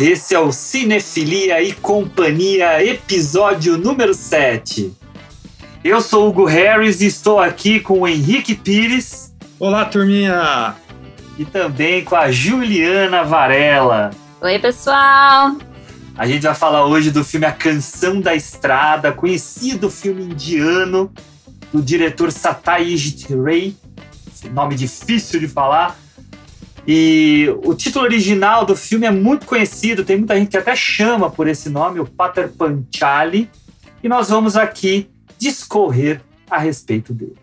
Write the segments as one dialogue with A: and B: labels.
A: esse é o Cinefilia e Companhia, episódio número 7. Eu sou Hugo Harris e estou aqui com o Henrique Pires.
B: Olá, turminha!
A: E também com a Juliana Varela.
C: Oi, pessoal!
A: A gente vai falar hoje do filme A Canção da Estrada, conhecido filme indiano do diretor Satyajit Ray, nome difícil de falar, e o título original do filme é muito conhecido, tem muita gente que até chama por esse nome, o Pater Panchali, e nós vamos aqui discorrer a respeito dele.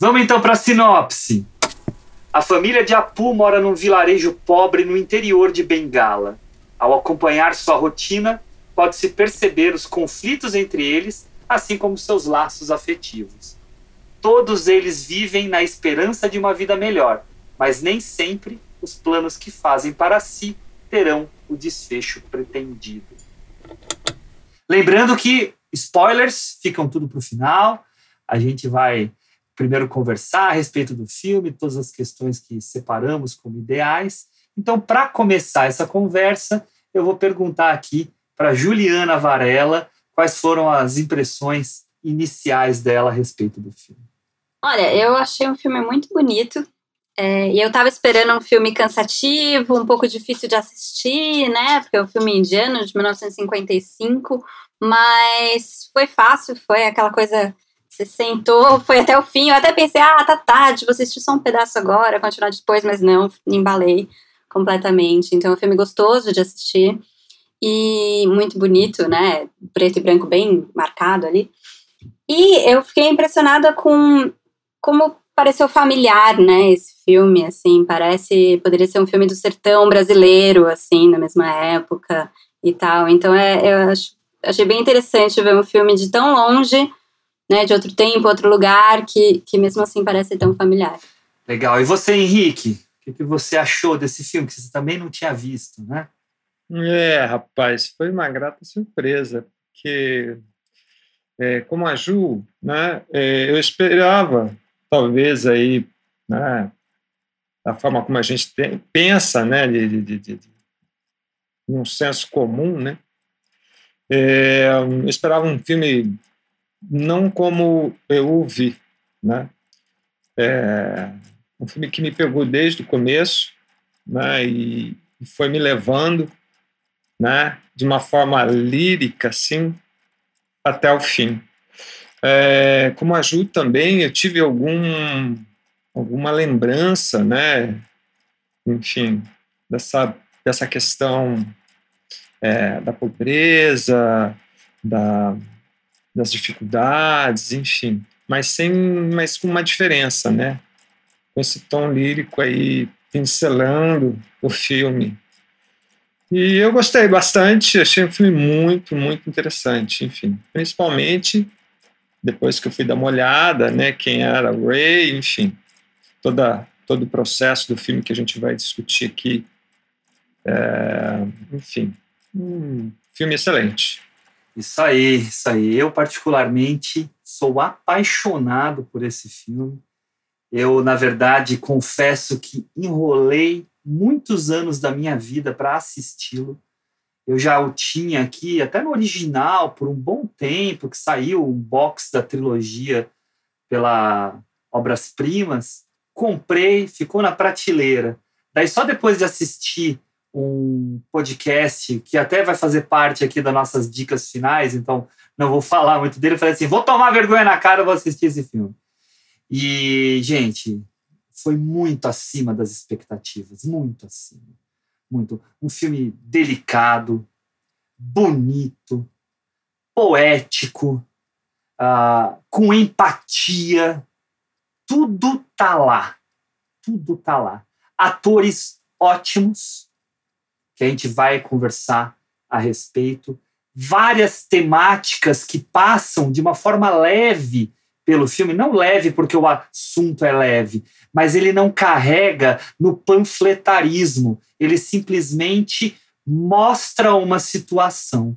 A: Vamos então para a sinopse. A família de Apu mora num vilarejo pobre no interior de Bengala. Ao acompanhar sua rotina, pode-se perceber os conflitos entre eles, assim como seus laços afetivos. Todos eles vivem na esperança de uma vida melhor, mas nem sempre os planos que fazem para si terão o desfecho pretendido. Lembrando que spoilers ficam tudo para o final. A gente vai primeiro conversar a respeito do filme, todas as questões que separamos como ideais. Então, para começar essa conversa, eu vou perguntar aqui para Juliana Varela quais foram as impressões iniciais dela a respeito do filme.
C: Olha, eu achei um filme muito bonito. É, e eu estava esperando um filme cansativo, um pouco difícil de assistir, né? Porque é um filme indiano de 1955, mas foi fácil, foi aquela coisa. Você sentou, foi até o fim. Eu até pensei, ah, tá tarde, vou assistir só um pedaço agora, continuar depois, mas não, embalei completamente. Então, é um filme gostoso de assistir e muito bonito, né? Preto e branco bem marcado ali. E eu fiquei impressionada com como pareceu familiar, né, esse filme, assim, parece, poderia ser um filme do sertão brasileiro, assim, na mesma época e tal. Então, é, eu acho, achei bem interessante ver um filme de tão longe, né, de outro tempo, outro lugar, que, que mesmo assim parece tão familiar.
A: Legal. E você, Henrique? O que, que você achou desse filme que você também não tinha visto, né?
B: É, rapaz, foi uma grata surpresa, porque, é, como a Ju, né, é, eu esperava talvez aí, né, da forma como a gente tem, pensa, né, de, de, de, de, um senso comum, né, é, eu esperava um filme não como eu o vi, né, é, um filme que me pegou desde o começo, né, e, e foi me levando, né, de uma forma lírica, assim, até o fim. É, como a Ju também, eu tive algum, alguma lembrança, né? Enfim, dessa, dessa questão é, da pobreza, da, das dificuldades, enfim, mas sem, mas com uma diferença, né? Com esse tom lírico aí pincelando o filme. E eu gostei bastante, achei um filme muito, muito interessante, enfim, principalmente depois que eu fui dar uma olhada, né, quem era o Ray, enfim, toda, todo o processo do filme que a gente vai discutir aqui. É, enfim, um filme excelente.
A: Isso aí, isso aí. Eu, particularmente, sou apaixonado por esse filme. Eu, na verdade, confesso que enrolei muitos anos da minha vida para assisti-lo. Eu já o tinha aqui, até no original, por um bom tempo, que saiu um box da trilogia pela Obras Primas. Comprei, ficou na prateleira. Daí, só depois de assistir um podcast que até vai fazer parte aqui das nossas dicas finais, então não vou falar muito dele. Falei assim: vou tomar vergonha na cara, vou assistir esse filme. E, gente, foi muito acima das expectativas, muito acima muito. Um filme delicado, bonito, poético, uh, com empatia. Tudo tá lá. Tudo tá lá. Atores ótimos, que a gente vai conversar a respeito. Várias temáticas que passam de uma forma leve pelo filme, não leve porque o assunto é leve, mas ele não carrega no panfletarismo, ele simplesmente mostra uma situação.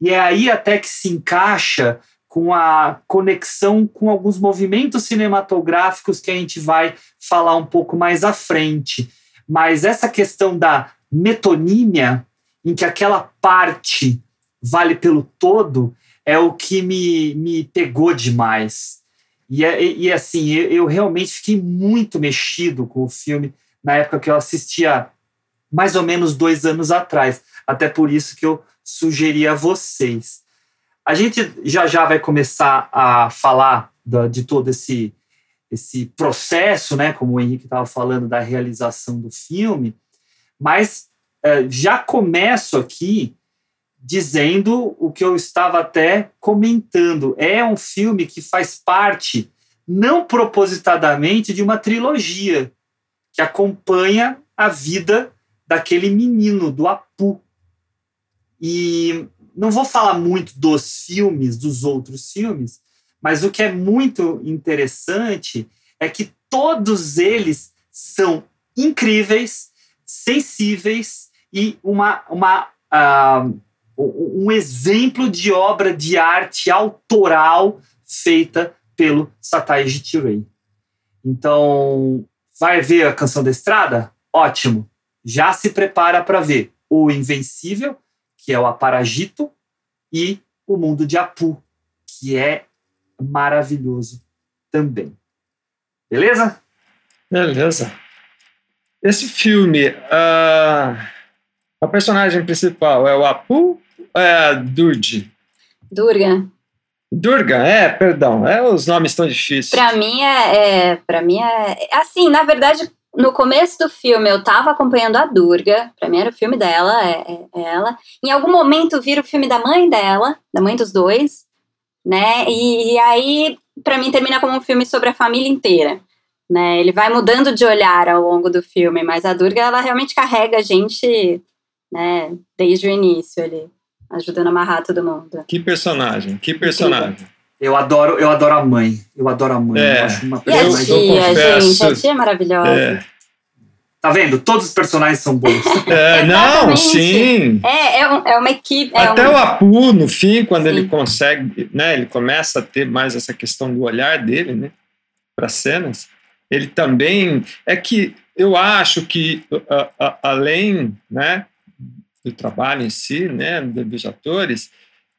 A: E é aí até que se encaixa com a conexão com alguns movimentos cinematográficos que a gente vai falar um pouco mais à frente. Mas essa questão da metonímia, em que aquela parte vale pelo todo, é o que me, me pegou demais. E, é, e, e assim, eu, eu, realmente fiquei muito mexido com o filme na época que eu assistia, mais ou menos dois anos atrás. Até por isso que eu sugeri a vocês. A gente já já vai começar a falar da, de todo esse, esse processo, né, como o Henrique estava falando, da realização do filme, mas é, já começo aqui dizendo o que eu estava até comentando. É um filme que faz parte, não propositadamente, de uma trilogia que acompanha a vida daquele menino, do Apu. E não vou falar muito dos filmes, dos outros filmes, mas o que é muito interessante é que todos eles são incríveis, sensíveis e uma, uma, uh, um exemplo de obra de arte autoral feita pelo Sataiji Tirei. Então, vai ver a Canção da Estrada? Ótimo. Já se prepara para ver O Invencível, que é o Aparagito, e O Mundo de Apu, que é maravilhoso também. Beleza?
B: Beleza. Esse filme, uh, a personagem principal é o Apu é a Durdi?
C: Durga.
B: Durga, é, perdão, é, os nomes estão difíceis.
C: Para mim é, é para mim é assim, na verdade, no começo do filme eu tava acompanhando a Durga, pra mim era o filme dela, é, é, é ela. Em algum momento vira o filme da mãe dela, da mãe dos dois, né? E, e aí, para mim, termina como um filme sobre a família inteira. Né, ele vai mudando de olhar ao longo do filme, mas a Durga ela realmente carrega a gente, né, desde o início ali, ajudando a amarrar todo mundo.
B: Que personagem, que personagem.
A: Eu adoro, eu adoro a mãe. Eu adoro a mãe.
B: É.
A: Eu acho uma
C: E a tia, gente, a tia é maravilhosa.
B: É.
A: Tá vendo? Todos os personagens são bons.
B: É, não, sim.
C: É, é, um- é uma equipe. É
B: Até
C: um,
B: o Apu, no fim, quando
C: Sim.
B: ele consegue, né, ele começa a ter mais essa questão do olhar dele, né, para cenas, ele também é que eu acho que a- a- além, né, do trabalho em si, né, dos atores,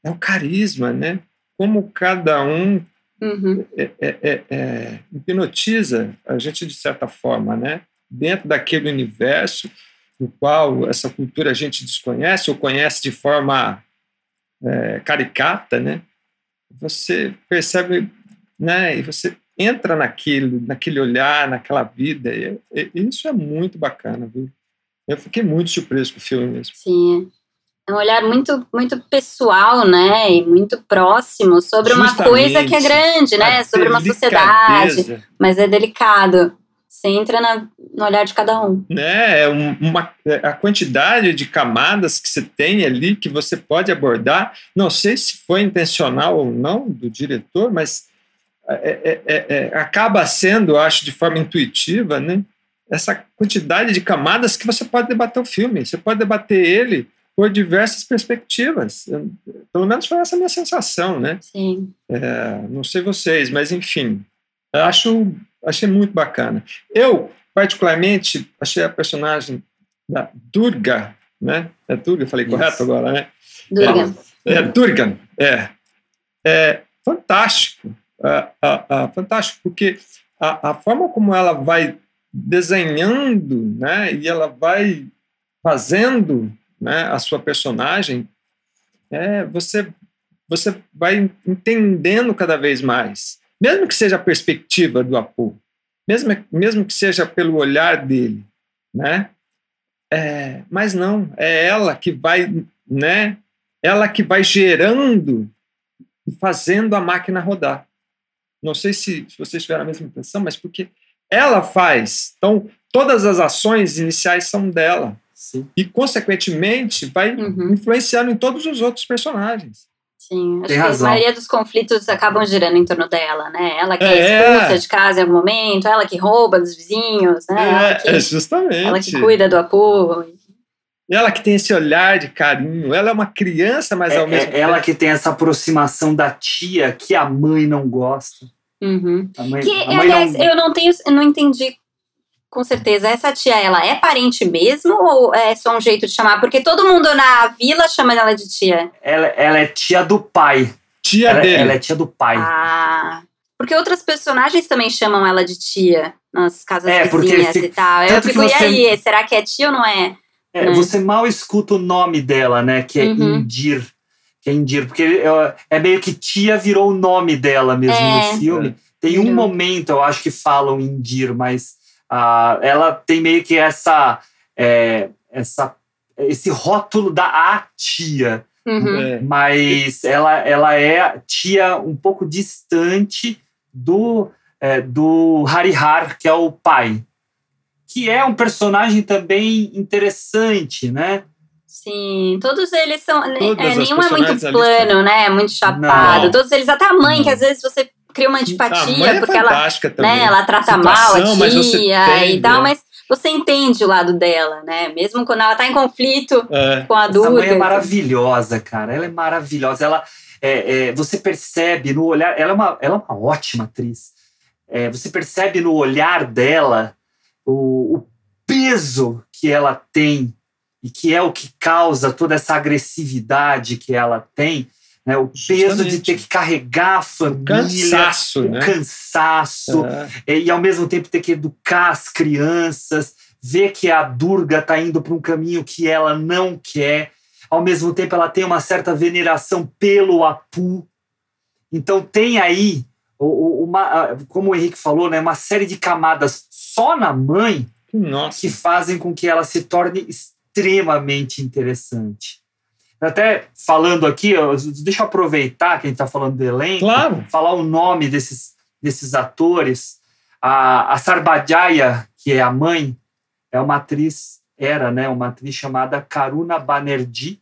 B: é o carisma, né, como cada um
C: Uhum.
B: é, é, é, é, hipnotiza a gente de certa forma, né? Dentro daquele universo no qual essa cultura a gente desconhece ou conhece de forma é, caricata, né? Você percebe, né? E você entra naquilo, naquele olhar, naquela vida. E, e isso é muito bacana, viu? Eu fiquei muito surpreso com o filme mesmo.
C: Sim. É um olhar muito, muito pessoal, né? E muito próximo sobre uma
B: Justamente.
C: coisa que é grande, né? Sobre uma sociedade. Mas é delicado. Você entra na- no olhar de cada um.
B: né? É um- uma, é a quantidade de camadas que você tem ali que você pode abordar. Não sei se foi intencional ou não do diretor, mas é, é, é, é, acaba sendo, eu acho, de forma intuitiva, né? Essa quantidade de camadas que você pode debater o filme. Você pode debater ele por diversas perspectivas. Eu- Pelo menos foi essa a minha sensação, né?
C: Sim.
B: É, não sei vocês, mas enfim, eu acho, achei muito bacana. Eu, particularmente, achei a personagem da Durga, né? É Durga, falei
A: Isso.
B: correto agora, né?
C: Durga.
B: É Durga, é. É fantástico, ah, fantástico, porque a, a forma como ela vai desenhando, né? E ela vai fazendo, né? A sua personagem, é, você você vai entendendo cada vez mais, mesmo que seja a perspectiva do Apu, mesmo, mesmo que seja pelo olhar dele, né? É, mas não, é ela que vai, né? Ela que vai gerando e fazendo a máquina rodar. Não sei se, se vocês tiveram a mesma impressão, mas porque ela faz. Então, todas as ações iniciais são dela
A: Sim.
B: e, consequentemente, vai
C: Uhum.
B: influenciando em todos os outros personagens.
C: Sim. Acho
A: Tem
C: que
A: razão.
C: a maioria dos conflitos acabam girando em torno dela, né? Ela que é,
B: É.
C: expulsa de casa em algum momento, ela que rouba dos vizinhos, né? ela, que,
B: É, justamente.
C: ela que cuida do apoio.
B: Ela que tem esse olhar de carinho, ela é uma criança, mas
A: É,
B: ao mesmo
A: é
B: tempo.
A: ela que tem essa aproximação da tia que a mãe não gosta.
C: Uhum.
A: A mãe,
C: Que,
A: a mãe
C: aliás,
A: não...
C: eu não tenho, eu não entendi com certeza. Essa tia, ela é parente mesmo ou é só um jeito de chamar? Porque todo mundo na vila chama ela de tia.
A: ela, ela é tia do pai.
B: Tia
A: Ela,
B: dele.
A: ela é tia do pai.
C: Ah. Porque outras personagens também chamam ela de tia nas casas
A: É,
C: vizinhas
A: se-
C: e tal. Eu fico, e
A: você-
C: aí, será que é tia ou não é?
A: É,
C: né?
A: Você mal escuta o nome dela, né? Que é
C: Uhum.
A: Indir. Que é Indir. Porque é, é meio que tia virou o nome dela mesmo
C: É.
A: no filme. Tem um momento, eu acho que falam Indir, mas ah, ela tem meio que essa, é, essa esse rótulo da a tia.
C: Uhum.
B: É.
A: mas ela, ela é tia um pouco distante do, é, do Harihar, que é o pai. Que é um personagem também interessante, né?
C: Sim, todos eles são.
B: Todas
C: é, nenhum é muito plano, né? Muito chapado.
A: Não.
C: Todos eles, até a mãe,
A: Não.
C: que às vezes você cria uma
B: a
C: antipatia,
B: mãe é
C: porque ela,
B: fantástica também.
C: né, ela trata mal a
B: Situação, mas você
C: tia e tal,
B: né?
C: mas você entende o lado dela, né? Mesmo quando ela tá em conflito
B: É.
C: com a
A: Essa
C: Durga.
A: mãe é maravilhosa, cara. Ela é maravilhosa. Ela, é, é, você percebe no olhar. Ela é uma, ela é uma ótima atriz. É, você percebe no olhar dela o, o peso que ela tem e que é o que causa toda essa agressividade que ela tem. Né? O peso de
B: Justamente.
A: ter que carregar a família,
B: Cansaço,
A: o
B: né?
A: cansaço
B: É.
A: e, ao mesmo tempo ter que educar as crianças, ver que a Durga está indo para um caminho que ela não quer. Ao mesmo tempo, ela tem uma certa veneração pelo Apu. Então, tem aí, o- o- uma, como o Henrique falou, né, uma série de camadas só na mãe
B: Nossa.
A: que fazem com que ela se torne extremamente interessante. Até falando aqui, deixa eu aproveitar que a gente está falando do elenco
B: Claro.
A: falar o nome desses, desses atores. A, a Sarbajaya, que é a mãe, é uma atriz, era, né, uma atriz chamada Karuna Banerjee.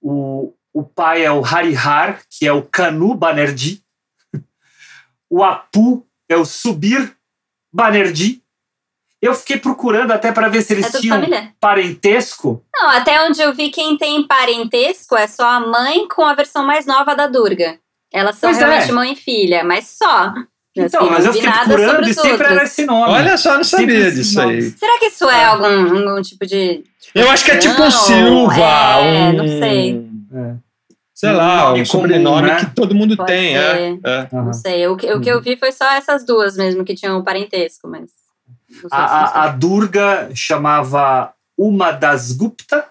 A: O, o pai é o Harihar, que é o Kanu Banerjee. O Apu é o Subir Banerjee. Eu fiquei procurando até para ver se eles
C: É
A: tinham
C: família?
A: parentesco.
C: Não, até onde eu vi quem tem parentesco é só a mãe com a versão mais nova da Durga. Elas são
A: Pois é.
C: realmente mãe e filha, mas só.
A: Então,
C: Assim,
A: mas
C: não
A: eu fiquei procurando e sempre
C: outros.
A: era esse nome.
B: Olha só, não sabia disso aí.
C: Será que isso é algum, algum tipo de.
B: Eu acho que é tipo um Silva.
C: é,
B: um,
C: não sei.
A: É.
B: Sei lá, um sobrenome
A: né?
B: que todo mundo
C: Pode
B: tem. É, é.
C: Não sei. O que, o que eu vi foi só essas duas mesmo que tinham parentesco, mas.
A: A, a, a. Durga chamava Uma das Gupta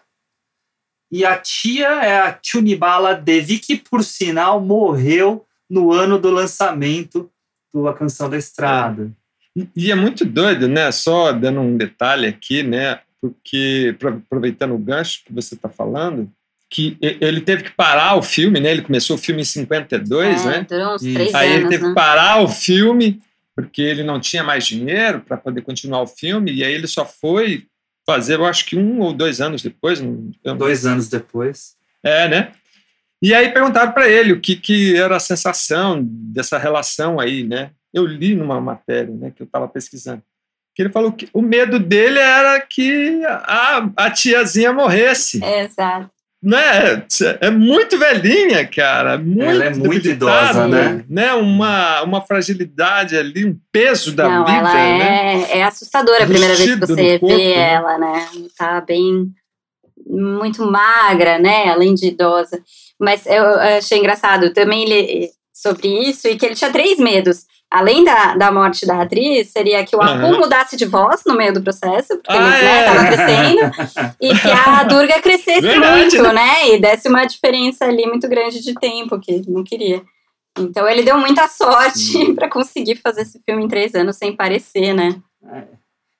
A: e a tia é a Chunibala Devi, que por sinal morreu no ano do lançamento do A Canção da Estrada.
B: E- E é muito doido, né? Só dando um detalhe aqui, né? Porque, pro- aproveitando o gancho que você está falando, que e- ele teve que parar o filme, né? Ele começou o filme em 52,
C: É,
B: né?
C: Durou uns três
B: Aí ele
C: anos,
B: teve
C: né?
B: que parar o filme porque ele não tinha mais dinheiro para poder continuar o filme e aí ele só foi fazer, eu acho que um ou dois anos depois,
A: Dois anos depois.
B: é, né? E aí perguntaram para ele o que, que era a sensação dessa relação aí, né? Eu li numa matéria, né, que eu estava pesquisando, que ele falou que o medo dele era que a, a tiazinha morresse,
C: É, Exato.
B: Né? É muito velhinha, cara, muito
A: Ela é muito idosa, né?
B: né? Uma, uma fragilidade ali, um peso da
C: Não,
B: vida,
C: ela
B: né?
C: é, é assustadora a primeira vez que você
B: corpo,
C: vê
B: né?
C: ela, né? Tá bem. muito magra, né? Além de idosa. Mas eu achei engraçado também ele, sobre isso e que ele tinha três medos. Além da, da morte da atriz, seria que o Apu
B: Aham.
C: mudasse de voz no meio do processo, porque
B: Ah,
C: ele né,
B: é.
C: crescendo, e que a Durga crescesse
B: Verdade,
C: muito, né? E desse uma diferença ali muito grande de tempo, que ele não queria. Então ele deu muita sorte para conseguir fazer esse filme em três anos sem parecer, né?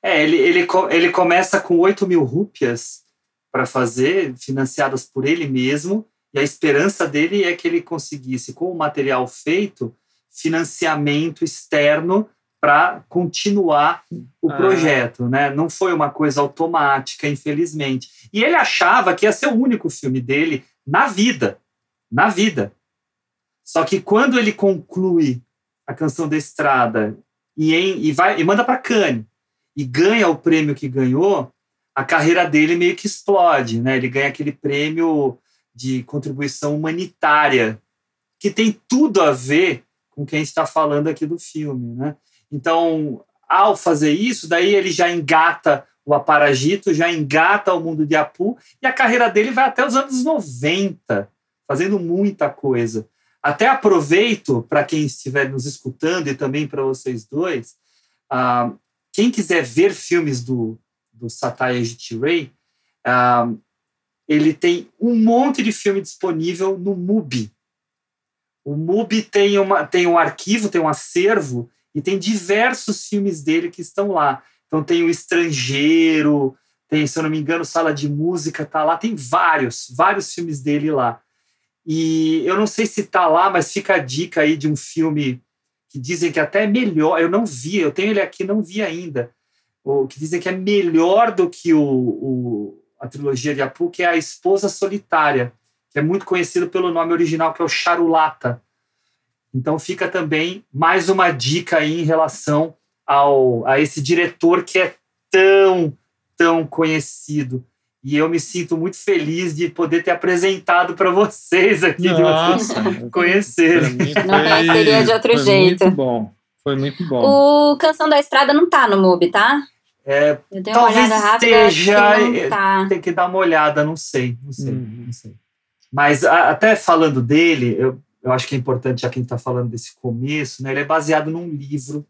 A: É, ele, ele, co- ele começa com 8 mil rúpias para fazer, financiadas por ele mesmo, e a esperança dele é que ele conseguisse, com o material feito, financiamento externo para continuar o
B: Ah.
A: projeto, né? Não foi uma coisa automática, infelizmente. E ele achava que ia ser o único filme dele na vida, na vida. Só que quando ele conclui a canção da estrada e, em, e vai e manda para Cannes e ganha o prêmio que ganhou, a carreira dele meio que explode, né? Ele ganha aquele prêmio de contribuição humanitária, que tem tudo a ver com o que a gente está falando aqui do filme, né? Então, ao fazer isso, daí ele já engata o Aparagito, já engata o mundo de Apu, e a carreira dele vai até os anos 90, fazendo muita coisa. Até aproveito para quem estiver nos escutando e também para vocês dois, uh, quem quiser ver filmes do, do Satyajit Ray, uh, ele tem um monte de filme disponível no MUBI. O MUBI tem, uma, tem um arquivo, tem um acervo, e tem diversos filmes dele que estão lá. Então tem O Estrangeiro, tem, se eu não me engano, Sala de Música tá lá, tem vários, vários filmes dele lá. E eu não sei se tá lá, mas fica a dica aí de um filme que dizem que até é melhor, eu não vi, eu tenho ele aqui, não vi ainda, o que dizem que é melhor do que o, o a trilogia de Apu, que é A Esposa Solitária, que é muito conhecido pelo nome original, que é o Charulata. Então fica também mais uma dica aí em relação ao, a esse diretor que é tão, tão conhecido. E eu me sinto muito feliz de poder ter apresentado para vocês aqui,
B: Nossa,
A: de vocês conhecerem.
C: Não seria de outro
B: foi
C: jeito.
B: Muito bom. Foi muito bom.
C: O Canção da Estrada não tá no MUBI, tá?
A: É,
C: Eu dei
A: Talvez
C: uma olhada rápida,
A: esteja,
C: não tá.
A: tem que dar uma olhada, não sei, não sei,
B: Uhum.
A: não sei. Mas a- até falando dele, eu, eu acho que é importante, já que a gente está falando desse começo, né? Ele é baseado num livro,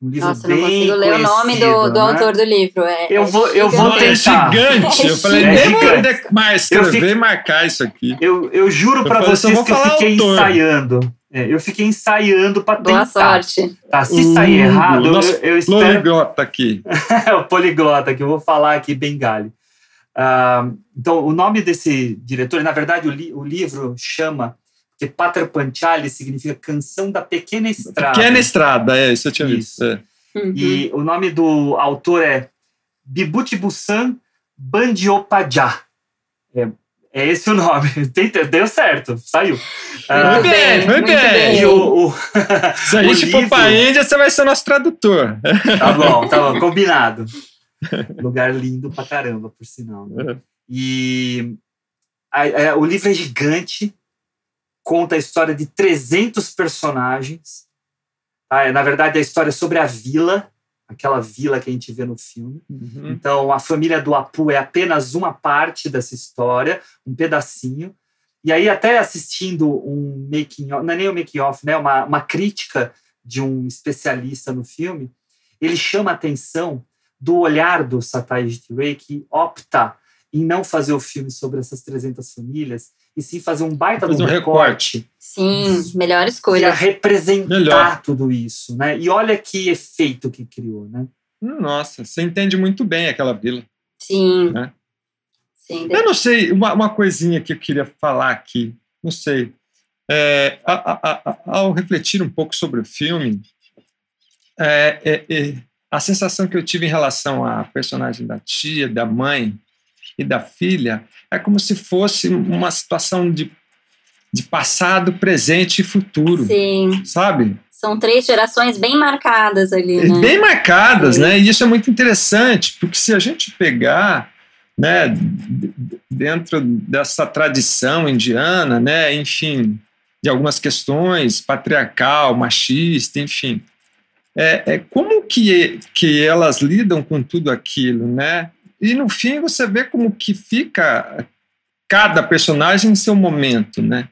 A: um livro
C: Nossa, eu não
A: bem
C: consigo ler o nome do, do
A: né?
C: autor do livro. É,
A: Eu
C: é
A: vou- eu vou
B: Não, é
A: tentar.
B: gigante. Eu falei,
A: É
B: nem vou
A: gigante.
B: mais
A: Eu fico-
B: e marcar isso aqui.
A: Eu, eu juro para
B: falei, só
A: vocês
B: vou
A: que eu fiquei
B: autor.
A: ensaiando. É, eu fiquei ensaiando para
C: Boa
A: tentar.
C: sorte.
A: Tá? Se sair
B: Uh,
A: errado, eu,
B: nosso
A: eu espero
B: Poliglota aqui.
A: é o poliglota que eu vou falar aqui bengali. Ah, então, o nome desse diretor, na verdade, o, li- o livro chama, porque Patra Panchali significa Canção da Pequena Estrada.
B: Pequena estrada, é, isso eu tinha visto.
A: Isso.
B: é.
C: Uhum.
A: E o nome do autor é Bibhuti Busan Bandiopadja. É, é esse o nome. Deu certo, saiu. Ah,
B: Foi bem,
C: muito
B: bem.
A: e o, o-
B: Se a
A: o
B: gente for
A: livro-
B: pra Índia, você vai ser nosso tradutor.
A: Tá bom, tá bom, combinado. Lugar lindo pra caramba, por sinal. né? E a- a- o livro é gigante, conta a história de 300 personagens. tá? É, Na verdade, a história é sobre a vila, aquela vila que a gente vê no filme.
B: Uhum.
A: Então, a família do Apu é apenas uma parte dessa história, um pedacinho. E aí, até assistindo um making off, não é nem um making off, né? Uma, uma crítica de um especialista no filme, ele chama a atenção do olhar do Satyajit Ray, que opta em não fazer o filme sobre essas 300 famílias, e sim fazer um baita
B: Fazer
A: um
B: um
A: recorte
C: Sim, melhor
A: para
C: escolha.
A: representar
B: Melhor.
A: tudo isso, né? E olha que efeito que criou, né?
B: Nossa, você entende muito bem aquela vila.
C: Sim.
B: Né?
C: Sim.
B: Eu não sei, uma, uma coisinha que eu queria falar aqui, não sei. É, a- a- a- ao refletir um pouco sobre o filme, é, é, é, a sensação que eu tive em relação à personagem da tia, da mãe e da filha é como se fosse uma situação de, de passado, presente e futuro,
C: Sim.
B: sabe?
C: São três gerações bem marcadas ali, né?
B: Bem marcadas,
C: Sim.
B: né? E isso é muito interessante, porque se a gente pegar, né, dentro dessa tradição indiana, né, enfim, de algumas questões patriarcal, machista, enfim, é, é como que que elas lidam com tudo aquilo, né? E no fim você vê como que fica cada personagem em seu momento, né?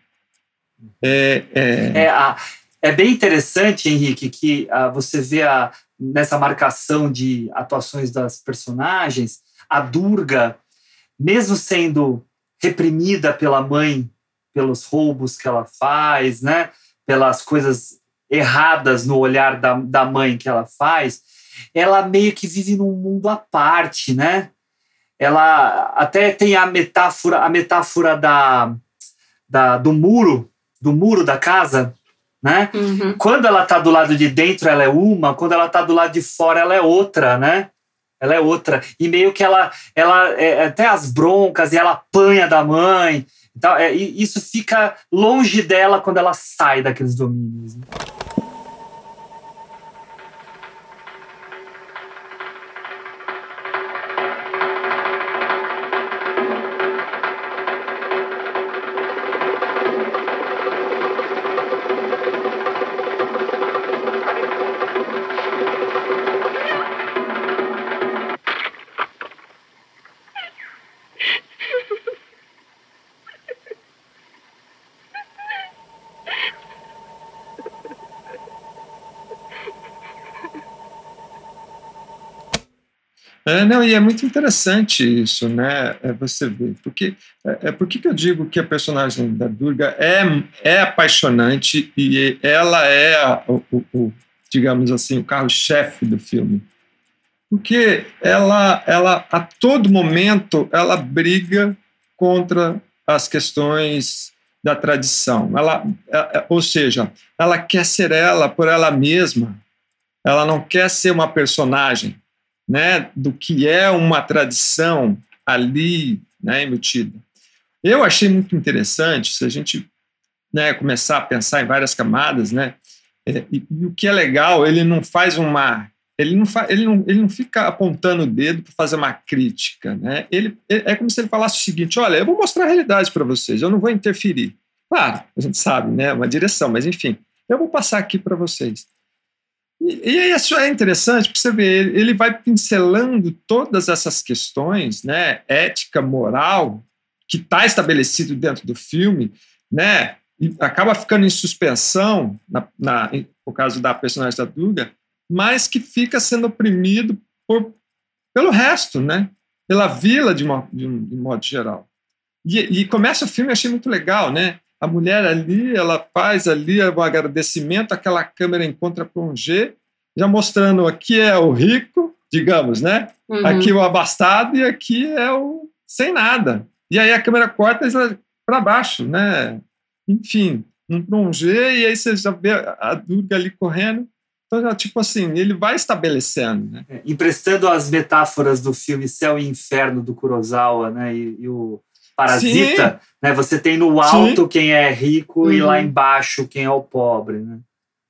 B: É, é,
A: É, a- é bem interessante, Henrique, que ah, você vê a, nessa marcação de atuações das personagens, a Durga, mesmo sendo reprimida pela mãe, pelos roubos que ela faz, né, pelas coisas erradas no olhar da, da mãe que ela faz, ela meio que vive num mundo à parte, né? Ela até tem a metáfora, a metáfora da, da, do muro, do muro da casa, né?
C: Uhum.
A: Quando ela tá do lado de dentro, ela é uma, quando ela tá do lado de fora, ela é outra, né? Ela é outra. E meio que ela, ela é, até as broncas, e ela apanha da mãe. Então, é, isso fica longe dela quando ela sai daqueles domínios. né?
B: É, não, e é muito interessante isso, né? É você ver. Porque, é, é por que eu digo que a personagem da Durga é, é apaixonante e ela é, a, o, o, digamos assim, o carro-chefe do filme? Porque ela, ela, a todo momento, ela briga contra as questões da tradição. Ela, é, é, ou seja, ela quer ser ela por ela mesma. Ela não quer ser uma personagem né, do que é uma tradição ali né, embutida. Eu achei muito interessante, se a gente né, começar a pensar em várias camadas, né, é, e, e, o que é legal, ele não faz uma. Ele não, fa, ele não, ele não fica apontando o dedo para fazer uma crítica. Né? Ele, é como se ele falasse o seguinte: olha, eu vou mostrar a realidade para vocês, eu não vou interferir. Claro, a gente sabe, né? Uma direção, mas enfim, eu vou passar aqui para vocês. E, e isso é interessante, porque você vê, ele vai pincelando todas essas questões, né, ética, moral, que está estabelecido dentro do filme, né, e acaba ficando em suspensão, na, na, no caso da personagem da Duga, mas que fica sendo oprimido por, pelo resto, né, pela vila de, uma, de, um, de modo geral. E, e começa o filme, achei muito legal, né, a mulher ali, ela faz ali o agradecimento, aquela câmera encontra plongé, já mostrando aqui é o rico, digamos, né? Uhum. Aqui o abastado e aqui é o sem nada. E aí a câmera corta para baixo, né? Enfim, um plongé, e aí você já vê a Durga ali correndo. Então, já, tipo assim, ele vai estabelecendo. Né?
A: É, emprestando as metáforas do filme Céu e Inferno do Kurosawa, né? E, e o Parasita, Sim. né? Você tem no alto Sim. quem é rico uhum. e lá uhum. embaixo quem é o pobre, né?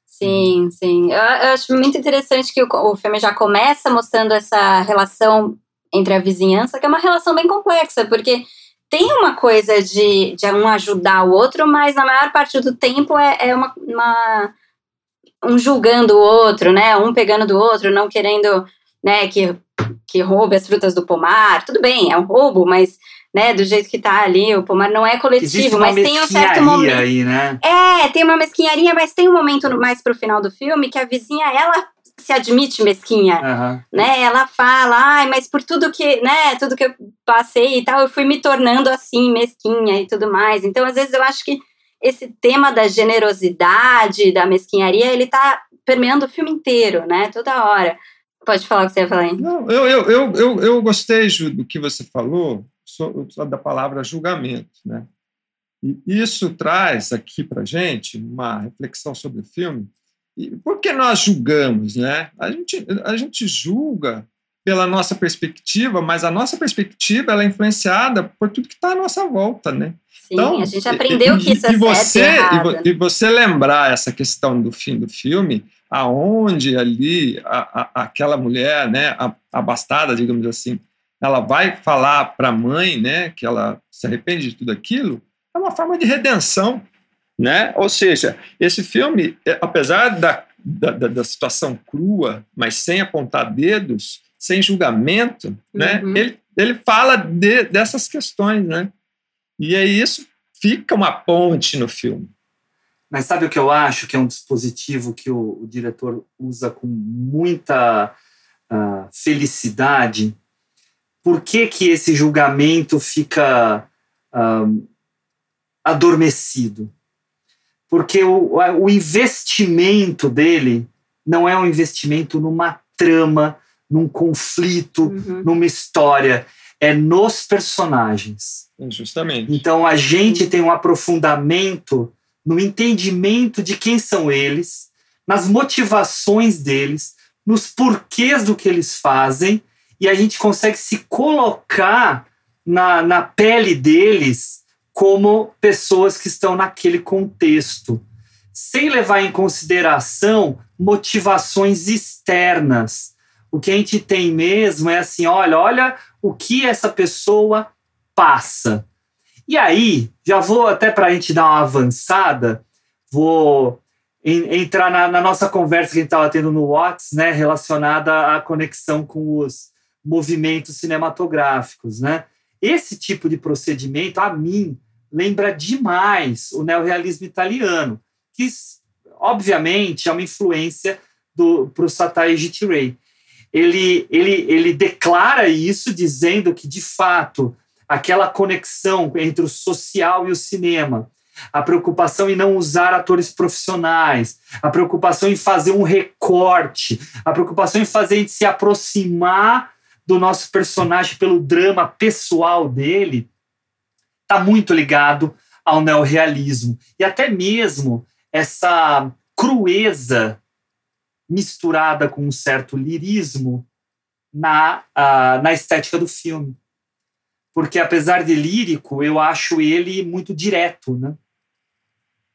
C: Sim, sim. Eu, eu acho muito interessante que o, o filme já começa mostrando essa relação entre a vizinhança, que é uma relação bem complexa, porque tem uma coisa de, de um ajudar o outro, mas na maior parte do tempo é, é uma, uma, um julgando o outro, né? Um pegando do outro, não querendo né, que, que roube as frutas do pomar. Tudo bem, é um roubo, mas né, do jeito que tá ali, o pomar não é coletivo, mas tem um certo momento.
A: Aí, né?
C: É, tem uma mesquinharia, mas tem um momento mais pro final do filme que a vizinha, ela se admite mesquinha, uhum. né? Ela fala, ai, mas por tudo que, né, tudo que eu passei e tal, eu fui me tornando assim, mesquinha e tudo mais. Então, às vezes eu acho que esse tema da generosidade, da mesquinharia, ele tá permeando o filme inteiro, né? Toda hora. Pode falar o que você ia falar aí.
B: Não, eu, eu, eu, eu, eu gostei, Ju, do que você falou, da palavra julgamento. Né? E isso traz aqui para a gente uma reflexão sobre o filme. E por que nós julgamos? Né? A, gente, a gente julga pela nossa perspectiva, mas a nossa perspectiva ela é influenciada por tudo que está à nossa volta, né?
C: Sim, então, a gente aprendeu que isso é
B: você, e, e, você lembrar essa questão do fim do filme, aonde ali a, a, aquela mulher, né, abastada, digamos assim, ela vai falar para a mãe, né, que ela se arrepende de tudo aquilo, é uma forma de redenção, né? Ou seja, esse filme, é, apesar da, da, da situação crua, mas sem apontar dedos, sem julgamento, né? uhum. né? Ele, ele fala de, dessas questões, né? E é isso fica uma ponte no filme.
A: Mas sabe o que eu acho que é um dispositivo que o, o diretor usa com muita uh, felicidade? Por que, que esse julgamento fica um, adormecido? Porque o, o investimento dele não é um investimento numa trama, num conflito, uhum. numa história. É nos personagens.
B: Justamente.
A: Então a gente tem um aprofundamento no entendimento de quem são eles, nas motivações deles, nos porquês do que eles fazem e a gente consegue se colocar na, na pele deles como pessoas que estão naquele contexto, sem levar em consideração motivações externas. O que a gente tem mesmo é assim: olha, olha o que essa pessoa passa. E aí, já vou até para a gente dar uma avançada, vou entrar na, na nossa conversa que a gente estava tendo no WhatsApp, né, relacionada à conexão com os movimentos cinematográficos, né? Esse tipo de procedimento, a mim, lembra demais o neorrealismo italiano, que, obviamente, é uma influência para o Satai Ray. ele, ele, ele declara isso dizendo que, de fato, aquela conexão entre o social e o cinema, a preocupação em não usar atores profissionais, a preocupação em fazer um recorte, a preocupação em fazer gente se aproximar do nosso personagem pelo drama pessoal dele, está muito ligado ao neorrealismo. E até mesmo essa crueza misturada com um certo lirismo na, uh, na estética do filme. Porque, apesar de lírico, eu acho ele muito direto, né?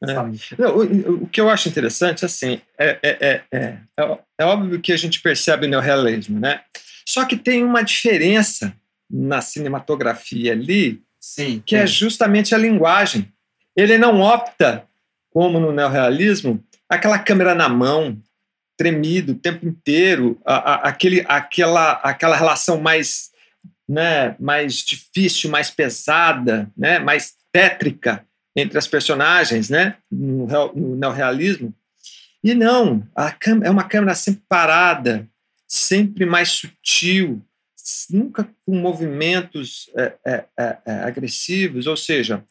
B: É. Não, o, o, que eu acho interessante, assim, é, é, é, é, é óbvio que a gente percebe o neorrealismo, né? Só que tem uma diferença na cinematografia ali,
A: Sim,
B: que é justamente a linguagem. Ele não opta, como no neorrealismo, aquela câmera na mão, tremido o tempo inteiro, a, a, aquele, aquela, aquela relação mais, né, mais difícil, mais pesada, né, mais tétrica entre as personagens, né, no, no neorrealismo. E não, a é uma câmera sempre parada, sempre mais sutil, nunca com movimentos é, é, é, é agressivos, ou seja,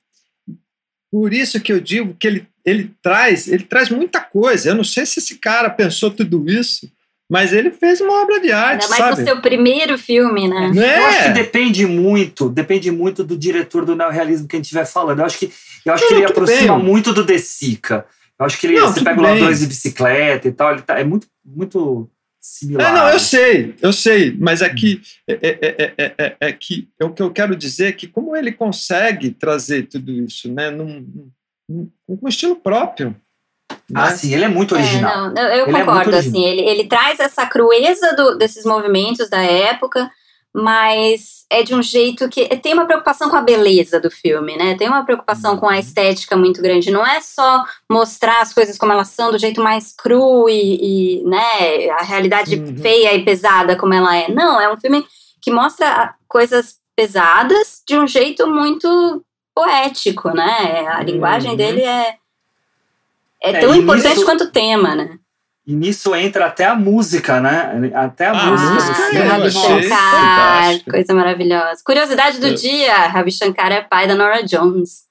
B: por isso que eu digo que ele, ele traz ele traz muita coisa. Eu não sei se esse cara pensou tudo isso, mas ele fez uma obra de arte, Ainda mais sabe?
C: no seu primeiro filme, né?
A: É. Eu acho que depende muito, depende muito do diretor do neorrealismo que a gente estiver falando. Eu acho que, eu acho não, que ele aproxima bem. muito do De Sica. Eu acho que ele, não, você pega bem. o Ladrões de Bicicleta e tal, ele tá, é muito, muito similar.
B: É, não, eu sei, eu sei, mas é que, é, é, é, é, que o que eu quero dizer é que como ele consegue trazer tudo isso, né, num, num, com um estilo próprio.
A: Ah, sim, ele é muito original.
C: não, eu ele concordo, assim, ele, ele traz essa crueza do, desses movimentos da época, mas é de um jeito que tem uma preocupação com a beleza do filme, né? Tem uma preocupação com a uhum. estética muito grande. Não é só mostrar as coisas como elas são do jeito mais cru e, e né, a realidade uhum. feia e pesada como ela é. Não, é um filme que mostra coisas pesadas de um jeito muito poético, né? A linguagem uhum. dele é é, é tão importante nisso, quanto o tema, né?
A: E nisso entra até a música, né? Até a ah, música.
C: Do Ravi Shankar, coisa maravilhosa. Curiosidade do eu... dia, Ravi Shankar é pai da Nora Jones.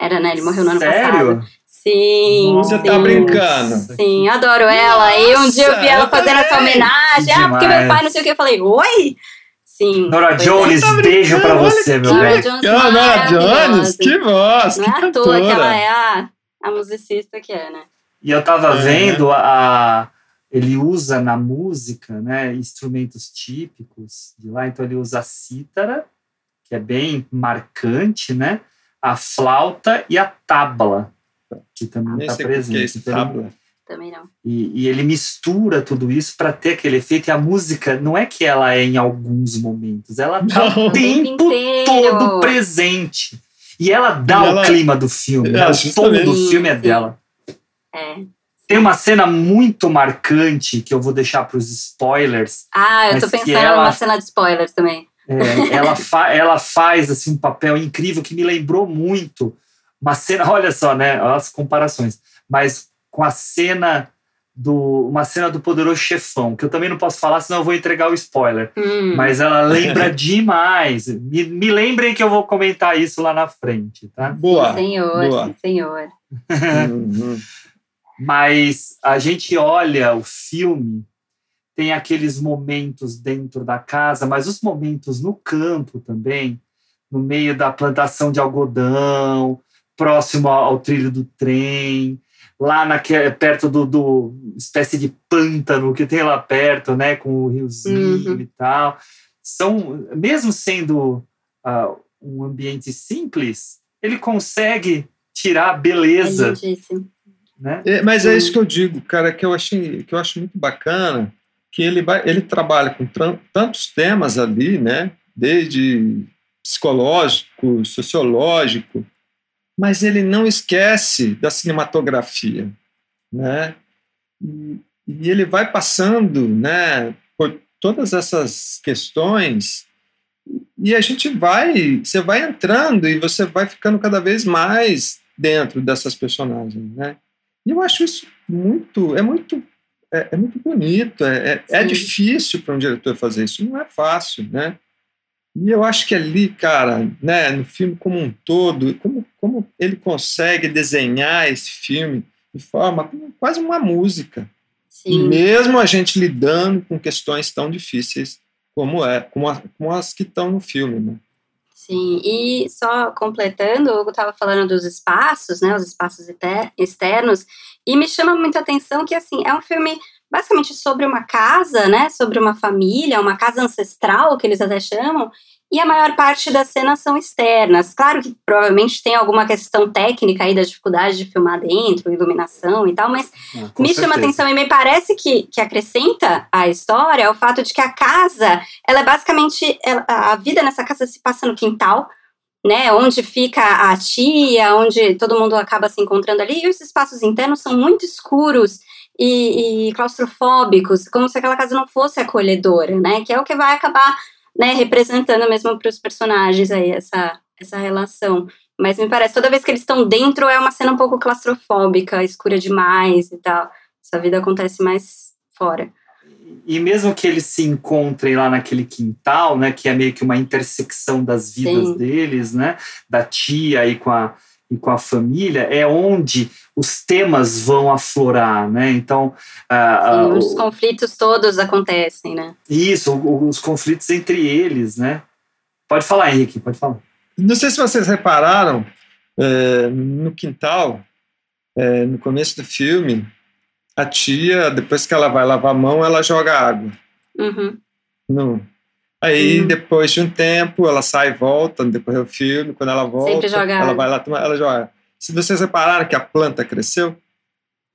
C: Era, né? Ele morreu no ano
A: Sério?
C: passado. Sim.
B: Você
C: sim,
B: tá brincando.
C: Sim, adoro ela. e um dia eu vi ela fazendo essa homenagem. Ah, porque meu pai não sei o que. Eu falei, oi? Sim.
A: Nora Jones, é. beijo pra você, meu
B: Nora bem. Jones, Nora Jones, que voz,
C: Não
B: que
C: é à toa que ela é a, a musicista que é, né?
A: E eu estava é. vendo a, ele usa na música, né, instrumentos típicos de lá. Então ele usa a cítara, que é bem marcante, né, a flauta e a tábla, que também está presente.
B: Que é esse.
C: Também não.
A: E, e, ele mistura tudo isso para ter aquele efeito. E a música não é que ela é em alguns momentos, ela está o tempo todo presente. E ela dá e ela, o clima do filme. É, né? O tom do filme é sim. dela.
C: É.
A: Tem uma cena muito marcante que eu vou deixar para os spoilers.
C: Ah, eu tô pensando ela, numa cena de spoilers também.
A: É, ela, fa ela faz assim, um papel incrível que me lembrou muito uma cena, olha só, né? As comparações, mas com a cena do uma cena do Poderoso Chefão, que eu também não posso falar, senão eu vou entregar o spoiler. Hum. Mas ela lembra demais. Me, me lembrem que eu vou comentar isso lá na frente, tá?
B: Boa.
C: Sim, senhor,
B: Boa.
C: Sim, senhor.
A: uhum. Mas a gente olha o filme, tem aqueles momentos dentro da casa, mas os momentos no campo também, no meio da plantação de algodão, próximo ao trilho do trem, lá naquele, perto do, do espécie de pântano que tem lá perto, né, com o riozinho uhum. e tal. São, mesmo sendo uh, um ambiente simples, ele consegue tirar a beleza.
C: É
B: né? É, mas é isso que eu digo, cara, que eu, achei, que eu acho muito bacana, que ele, ele trabalha com tantos temas ali, né? Desde psicológico, sociológico, mas ele não esquece da cinematografia, né? E, e ele vai passando, né, por todas essas questões e a gente vai, você vai entrando e você vai ficando cada vez mais dentro dessas personagens, né? E eu acho isso muito, é muito, é, é muito bonito, é, é, é difícil para um diretor fazer isso, não é fácil, né? E eu acho que ali, cara, né, no filme como um todo, como, como ele consegue desenhar esse filme de forma quase uma música. Sim. E mesmo a gente lidando com questões tão difíceis como é, como, a, como as que estão no filme, né?
C: Sim, e só completando, o Hugo estava falando dos espaços, né, os espaços externos, e me chama muita atenção que, assim, é um filme basicamente sobre uma casa, né, sobre uma família, uma casa ancestral, que eles até chamam, e a maior parte das cenas são externas. Claro que provavelmente tem alguma questão técnica aí da dificuldade de filmar dentro, iluminação e tal, mas ah, me certeza. chama atenção e me parece que, que acrescenta a história o fato de que a casa, ela é basicamente, ela, a vida nessa casa se passa no quintal, né, onde fica a tia, onde todo mundo acaba se encontrando ali, e os espaços internos são muito escuros e, e claustrofóbicos, como se aquela casa não fosse acolhedora, né, que é o que vai acabar né, representando mesmo para os personagens aí essa, essa relação. Mas me parece, toda vez que eles estão dentro é uma cena um pouco claustrofóbica, escura demais e tal. Essa vida acontece mais fora.
A: E mesmo que eles se encontrem lá naquele quintal, né, que é meio que uma intersecção das vidas Sim. deles, né, da tia aí com a, e com a família é onde os temas vão aflorar, né? Então,
C: uh, Sim, os o, conflitos todos acontecem, né?
A: Isso, os conflitos entre eles, né? Pode falar, Henrique, pode falar.
B: Não sei se vocês repararam é, no quintal, é, no começo do filme, a tia, depois que ela vai lavar a mão, ela joga água.
C: Uhum.
B: No, Aí, hum. depois de um tempo, ela sai e volta, depois do filme, quando ela volta, ela vai lá tomar, ela joga. Se vocês repararam que a planta cresceu?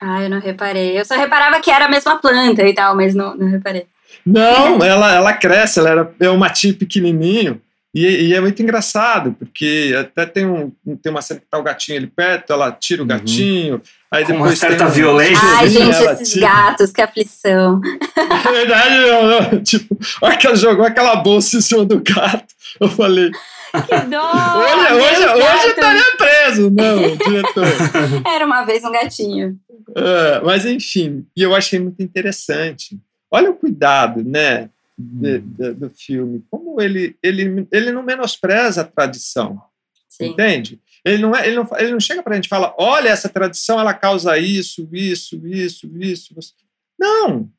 C: Ah, eu não reparei. Eu só reparava que era a mesma planta e tal, mas não, não reparei.
B: Não, ela, ela cresce, ela era, é um matinho pequenininho, e, e, é muito engraçado, porque até tem, um, tem uma cena que tá o gatinho ali perto, ela tira o uhum. gatinho, uhum. Aí depois
A: uma certa
B: um,
A: violência.
C: Ai, gente, esses tira. gatos, que aflição.
B: É verdade, não, não, tipo, olha que ela jogou aquela bolsa em cima do gato, eu falei...
C: Que dó!
B: Hoje, hoje, hoje estaria preso, não, diretor.
C: Era uma vez um gatinho.
B: É, mas enfim, e eu achei muito interessante. Olha o cuidado, né? de, uhum. de, do filme, como ele, ele, ele não menospreza a tradição, Sim. entende? Ele não, é, ele, não, ele não chega para a gente e fala, olha, essa tradição ela causa isso, isso, isso, isso. Não!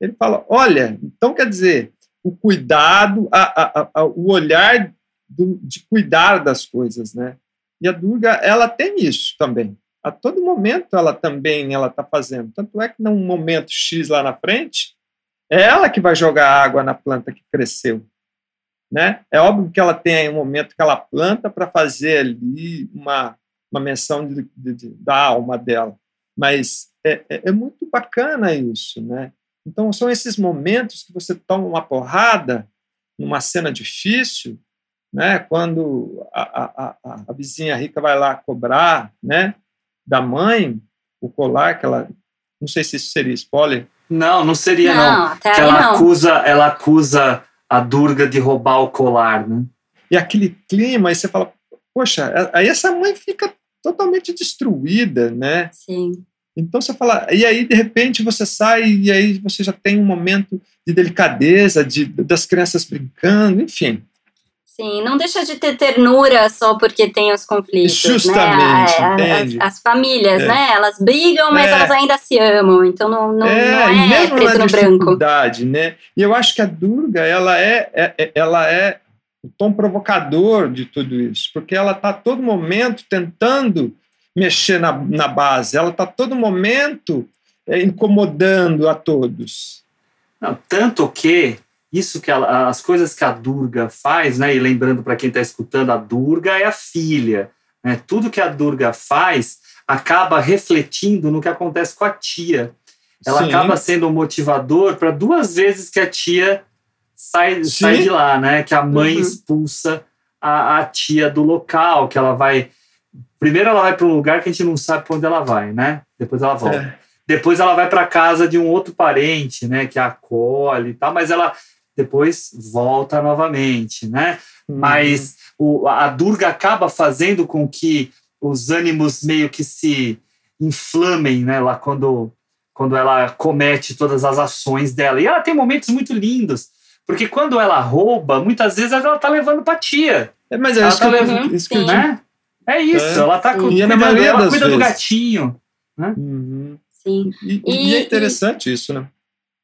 B: Ele fala, olha, então quer dizer, o cuidado, a, a, a, o olhar do, de cuidar das coisas, né? E a Durga, ela tem isso também. A todo momento ela também ela está fazendo. Tanto é que num momento X lá na frente, é ela que vai jogar água na planta que cresceu. Né? É óbvio que ela tem aí um momento que ela planta para fazer ali uma, uma menção de, de, de, da alma dela. Mas é, é, é, muito bacana isso. Né? Então, são esses momentos que você toma uma porrada numa cena difícil, né? quando a, a, a, a vizinha rica vai lá cobrar né? da mãe o colar que ela. Não sei se isso seria spoiler,
A: não, não seria não. não. que ela não. acusa, ela acusa a Durga de roubar o colar, né?
B: E aquele clima, aí você fala, poxa, aí essa mãe fica totalmente destruída, né?
C: Sim.
B: Então você fala, e aí de repente você sai e aí você já tem um momento de delicadeza, de, das crianças brincando, enfim.
C: Sim, não deixa de ter ternura só porque tem os conflitos.
B: Né? Justamente,
C: né? As, as, famílias, é. né? Elas brigam, mas é. elas ainda se amam. Então não, não é, não é
B: mesmo
C: preto
B: na
C: no branco.
B: Né? E eu acho que a Durga, ela é, é, é ela é o tom provocador de tudo isso, porque ela está todo momento tentando mexer na, na base, ela está todo momento é, incomodando a todos.
A: Não, tanto que isso que ela, as coisas que a Durga faz, né? E lembrando para quem está escutando, a Durga é a filha, né? Tudo que a Durga faz acaba refletindo no que acontece com a tia. Ela Sim. acaba sendo um motivador para duas vezes que a tia sai, sai de lá, né? Que a mãe uhum. expulsa a, a, tia do local, que ela vai. Primeiro ela vai para um lugar que a gente não sabe para onde ela vai, né? Depois ela volta. É. Depois ela vai para casa de um outro parente, né? Que a acolhe e tal, mas ela depois volta novamente, né? Uhum. Mas o, a Durga acaba fazendo com que os ânimos meio que se inflamem, né? Lá quando quando ela comete todas as ações dela. E ela tem momentos muito lindos, porque quando ela rouba, muitas vezes ela tá levando pra tia.
B: É, mas é
A: Ela
B: isso
A: tá
B: que eu,
A: levando-
B: isso que eu
A: Né? É isso,
B: É.
A: ela tá
B: na
A: cuidando, ela cuida do
B: vezes.
A: gatinho.
B: Uhum.
C: Sim.
B: E,
C: E-
B: e é interessante isso, né?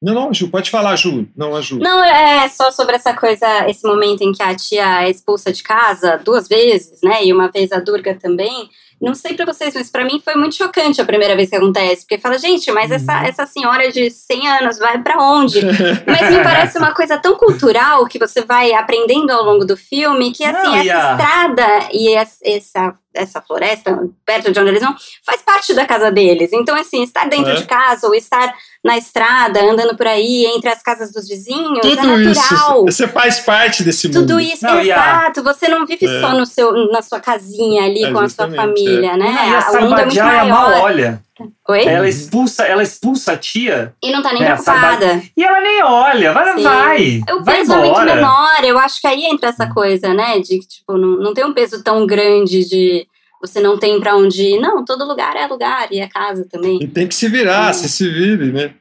B: Não, não, Ju, pode falar, Ju. Não, a Ju.
C: Não, é só sobre essa coisa, esse momento em que a tia é expulsa de casa duas vezes, né? E uma vez a Durga também. Não sei pra vocês, mas pra mim foi muito chocante a primeira vez que acontece. Porque fala, gente, mas essa, essa senhora de 100 anos vai pra onde? Mas me parece uma coisa tão cultural que você vai aprendendo ao longo do filme que, assim,
A: Não,
C: essa
A: a-
C: estrada e es- essa, essa floresta, perto de onde eles vão, faz parte da casa deles. Então, assim, estar dentro
B: É.
C: de casa ou estar na estrada, andando por aí, entre as casas dos vizinhos, é
B: Tudo
C: natural.
B: isso. Você faz parte desse mundo.
C: Tudo isso,
A: Não, e a-
C: exato. Você não vive
B: É.
C: só no seu, na sua casinha ali
B: É,
C: com a sua família, né?
A: e a
C: o mundo é muito
A: Sarbadjaya mal
C: maior.
A: olha.
C: Oi?
A: Ela expulsa, ela expulsa a tia.
C: E não tá nem
A: né,
C: preocupada.
A: E ela nem olha, vai,
C: Sim.
A: vai.
C: O é
A: vai
C: peso embora. é muito menor, eu acho que aí entra essa coisa, né? De que, tipo, não, não tem um peso tão grande de você não tem para onde ir. Não, todo lugar é lugar e é casa também.
B: E tem que se virar,
C: é.
B: se se vire, né?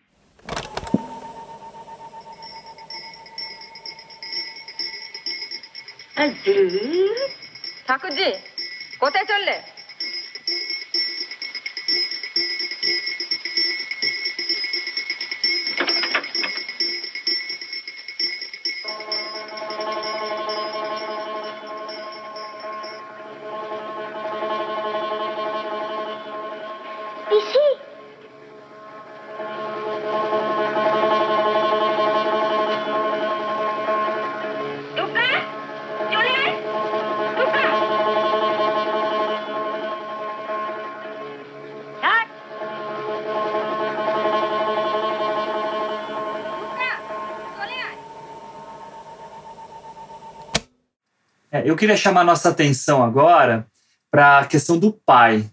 A: Azul, eu queria chamar nossa atenção agora para a questão do pai.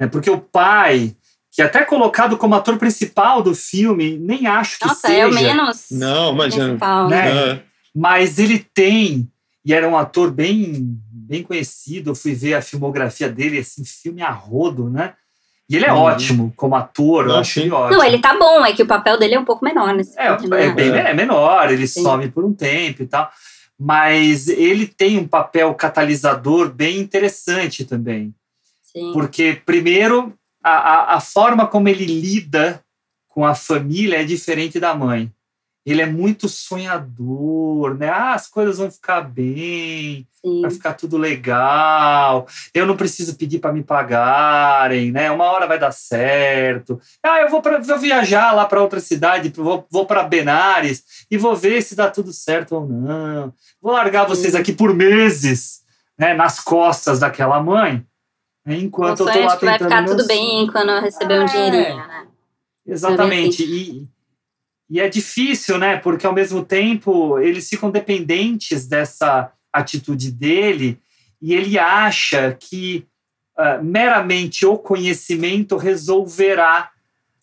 A: né? Porque o pai, que é até colocado como ator principal do filme, nem acho que
C: Nossa,
A: seja.
C: é o menos
B: Não, mas.
C: principal.
A: Né?
B: É.
A: Mas ele tem, e era um ator bem, bem conhecido. Eu fui ver a filmografia dele, assim, filme a rodo, né? E ele é
B: Uhum.
A: ótimo como ator, eu acho ele ótimo.
C: Não, ele tá bom, é que o papel dele é um pouco menor nesse
A: É,
C: filme, né?
A: é bem
B: É.
A: é menor, ele
C: Sim.
A: some por um tempo e tal. Mas ele tem um papel catalisador bem interessante também.
C: Sim.
A: Porque, primeiro, a, a, a forma como ele lida com a família é diferente da mãe. Ele é muito sonhador, né? Ah, as coisas vão ficar bem,
C: Sim.
A: vai ficar tudo legal. Eu não preciso pedir para me pagarem, né? Uma hora vai dar certo. Ah, eu vou, vou viajar lá para outra cidade, vou, vou para Benares e vou ver se dá tudo certo ou não. Vou largar
C: Sim.
A: vocês aqui por meses, né? Nas costas daquela mãe, né, enquanto eu tô
C: sonho
A: lá
C: que vai
A: tentando
C: ficar tudo bem quando eu receber um
A: É.
C: dinheirinho, né?
A: Exatamente. E, e é difícil, né? Porque ao mesmo tempo eles ficam dependentes dessa atitude dele e ele acha que ah, meramente o conhecimento resolverá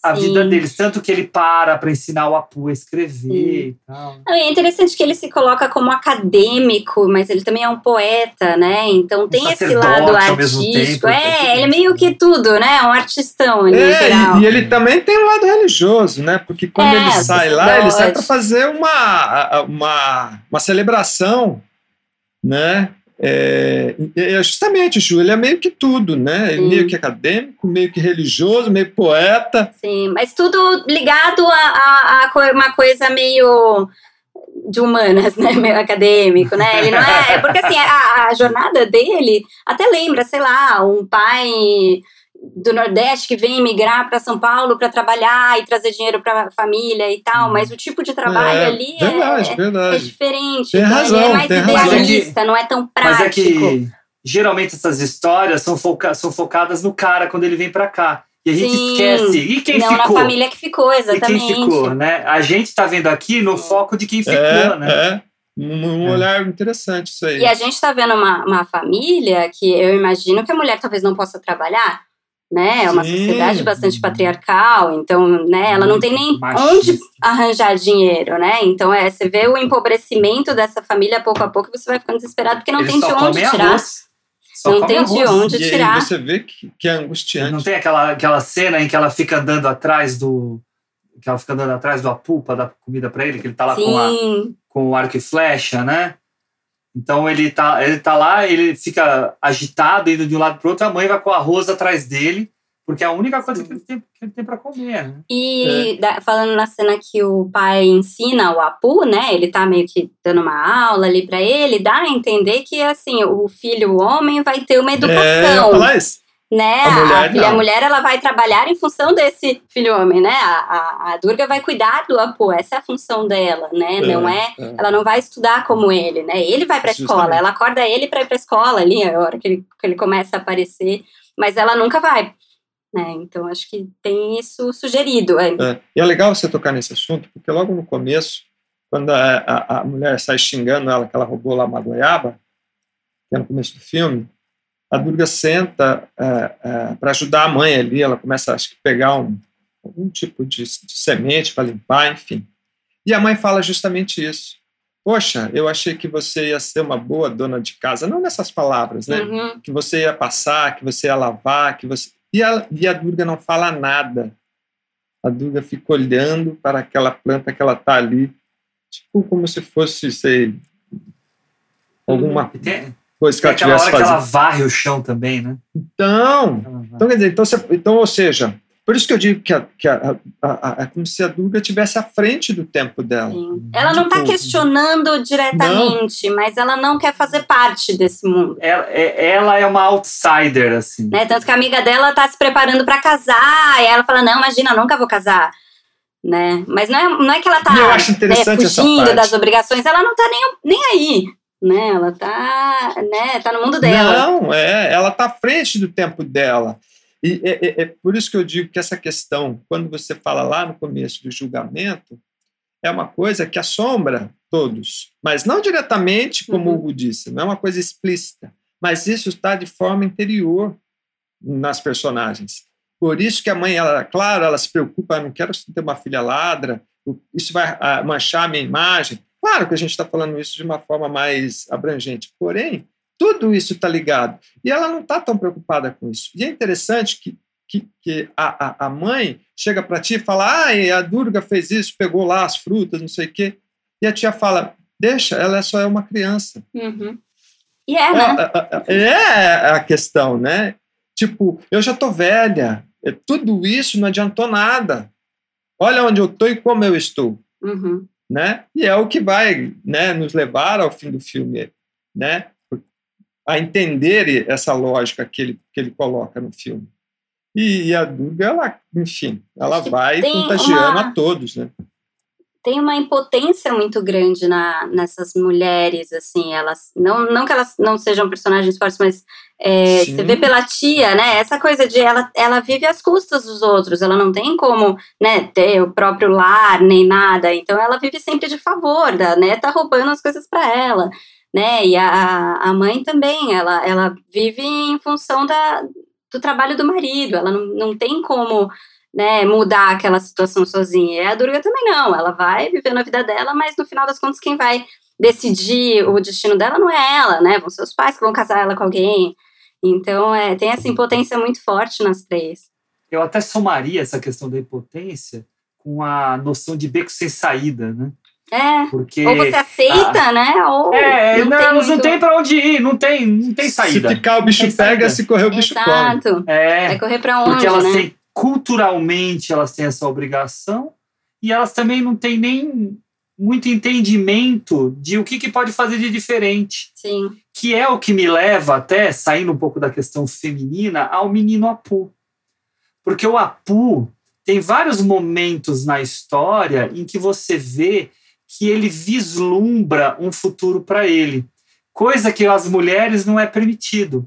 A: a
C: Sim.
A: vida deles. Tanto que ele para para ensinar o Apu a escrever e tal.
C: É interessante que ele se coloca como acadêmico, mas ele também é um poeta, né? Então tem esse
A: sacerdote
C: lado artístico.
A: tempo,
C: é,
A: tem
C: ele é meio
A: isso,
C: que
A: né?
C: tudo, né? Um artistão ali,
B: É,
C: geral.
B: e, ele também tem um lado religioso, né? Porque quando
C: É,
B: ele sai lá, ele sai para fazer uma, uma, uma celebração, né? É, é, justamente, Ju, ele é meio que tudo, né? Ele
C: Sim.
B: meio que acadêmico, meio que religioso, meio poeta.
C: Sim, mas tudo ligado a, a, a uma coisa meio de humanas, né? Meio acadêmico, né? Ele não é. é Porque assim, a, a jornada dele até lembra, sei lá, um pai do Nordeste que vem migrar para São Paulo para trabalhar e trazer dinheiro para a família e tal, mas o tipo de trabalho
B: É,
C: ali é-
B: verdade,
C: é,
B: verdade.
C: diferente.
B: Tem
C: então
B: razão,
C: ele é mais
B: tem razão.
C: idealista, não é tão prático.
A: Mas é que geralmente essas histórias são, foca são focadas no cara quando ele vem para cá. E a gente
C: Sim.
A: esquece. E quem
C: não
A: ficou?
C: na família que ficou,
A: E
C: exatamente.
A: quem ficou, né? A gente tá vendo aqui no foco de quem ficou,
B: É,
A: né?
B: é. Um, um
A: É.
B: olhar interessante isso aí.
C: E a gente está vendo uma, uma família que eu imagino que a mulher talvez não possa trabalhar, né? É uma
B: Sim.
C: sociedade bastante patriarcal, então, né? Ela não tem nem
A: Machista.
C: onde arranjar dinheiro, né? Então, é, você vê o empobrecimento dessa família pouco a pouco e você vai ficando desesperado porque não
A: Eles
C: tem de onde tirar. Não tem de onde
B: e aí
C: tirar.
B: você vê que, que é angustiante.
A: Não tem aquela, aquela cena em que ela fica andando atrás do, que ela fica andando atrás do Apu para dar comida para ele, que ele tá lá com, a, com o arco e flecha, né? Então ele tá, ele tá lá, ele fica agitado, indo de um lado pro outro, a mãe vai com arroz atrás dele, porque é a única coisa que ele tem, que ele tem para comer, né?
C: E da- falando na cena que o pai ensina o Apu, né? Ele tá meio que dando uma aula ali pra ele, dá a entender que assim, o filho, o homem, vai ter uma
B: É, eu ia
C: educação.
B: falar isso.
C: Né?
B: A mulher,
C: a, filha, a mulher ela vai trabalhar em função desse filho homem, né? A, a, a Durga vai cuidar do Apu, essa é a função dela, né? não é,
B: é.
C: ela não vai estudar como ele, né? Ele vai para escola, ela acorda ele para ir para escola ali, a hora que ele, que ele começa a aparecer, mas ela nunca vai. Né? Então acho que tem isso sugerido. aí.
B: É. E é legal você tocar nesse assunto, porque logo no começo, quando a, a, a mulher sai xingando ela que ela roubou lá uma goiaba, que é no começo do filme, a Durga senta para ajudar a mãe ali, ela começa, acho que, pegar um, algum tipo de, de semente para limpar, enfim. E a mãe fala justamente isso. Poxa, eu achei que você ia ser uma boa dona de casa, não nessas palavras, né?
C: Uhum.
B: que você ia passar, que você ia lavar, que você. E a, e a Durga não fala nada. A Durga fica olhando para aquela planta que ela está ali, tipo como se fosse, sei, alguma
A: E
B: que
A: tem
B: ela
A: aquela hora que ela
B: fazendo.
A: varre o chão também, né?
B: Então, então, quer dizer, então, você- então, ou seja, por isso que eu digo que, a, que a, a- a- é como se a Durga estivesse à frente do tempo dela.
C: Sim. Ela não está
B: Tipo,
C: questionando diretamente, mas ela não quer fazer parte desse mundo.
A: Ela, é, ela é uma outsider, assim.
C: Né? Tanto que a amiga dela tá se preparando para casar, e ela fala: Não, imagina, eu nunca vou casar. Né? Mas não é, não é que ela tá
B: E acho
C: né, fugindo
B: parte.
C: das obrigações, ela não tá nem, nem aí. Né? Ela tá, né, tá no mundo dela.
B: Não, é, ela está à frente do tempo dela. E é, é- é por isso que eu digo que essa questão, quando você fala lá no começo do julgamento, é uma coisa que assombra todos, mas não diretamente, como
C: Uhum.
B: o Hugo disse, não é uma coisa explícita, mas isso está de forma interior nas personagens. Por isso que a mãe, ela, claro, ela se preocupa, "Eu não quero ter uma filha ladra, isso vai ah, manchar a minha imagem. Claro que a gente está falando isso de uma forma mais abrangente, porém, tudo isso está ligado. E ela não está tão preocupada com isso. E é interessante que, que, que a, a, mãe chega para ti e fala: ah, a Durga fez isso, pegou lá as frutas, não sei o quê. E a tia fala: deixa, ela só é uma criança.
C: Uhum. E é, né?
B: É, é- é a questão, né? Tipo, eu já tô velha, é, tudo isso não adiantou nada. Olha onde eu tô e como eu estou,
C: Uhum.
B: Né? E é o que vai, né, nos levar ao fim do filme, né? A entender essa lógica que ele, que ele coloca no filme. E, a Durga, ela, enfim, ela vai contagiando
C: uma-
B: a todos, né?
C: Tem uma impotência muito grande na, nessas mulheres, assim, elas, não, não que elas não sejam personagens fortes, mas é, você vê pela tia, né, essa coisa de ela, ela vive às custas dos outros, ela não tem como, né, ter o próprio lar, nem nada, então ela vive sempre de favor, da neta roubando as coisas para ela, né, e a, a mãe também, ela, ela vive em função da, do trabalho do marido, ela não, não tem como né, mudar aquela situação sozinha. E a Durga também não, ela vai vivendo a vida dela, mas no final das contas quem vai decidir o destino dela não é ela, né? Vão ser os pais que vão casar ela com alguém. Então, é, tem essa impotência muito forte nas três.
A: Eu até somaria essa questão da impotência com a noção de beco sem saída, né?
C: É,
A: Porque.
C: ou você aceita, né? Ou
A: É, não,
C: tem
A: elas não
C: muito-
A: tem pra onde ir, não tem, não tem saída.
B: Se ficar, o bicho
A: Tem saída.
B: pega, se correr, o bicho come.
C: Exato.
A: É,
C: Vai correr pra onde,
A: porque elas
C: né?
A: Culturalmente, elas têm essa obrigação e elas também não têm nem muito entendimento de o que, que pode fazer de diferente.
C: Sim.
A: que é o que me leva até, saindo um pouco da questão feminina, ao menino Apu. Porque o Apu tem vários momentos na história em que você vê que ele vislumbra um futuro para ele, coisa que às mulheres não é permitido.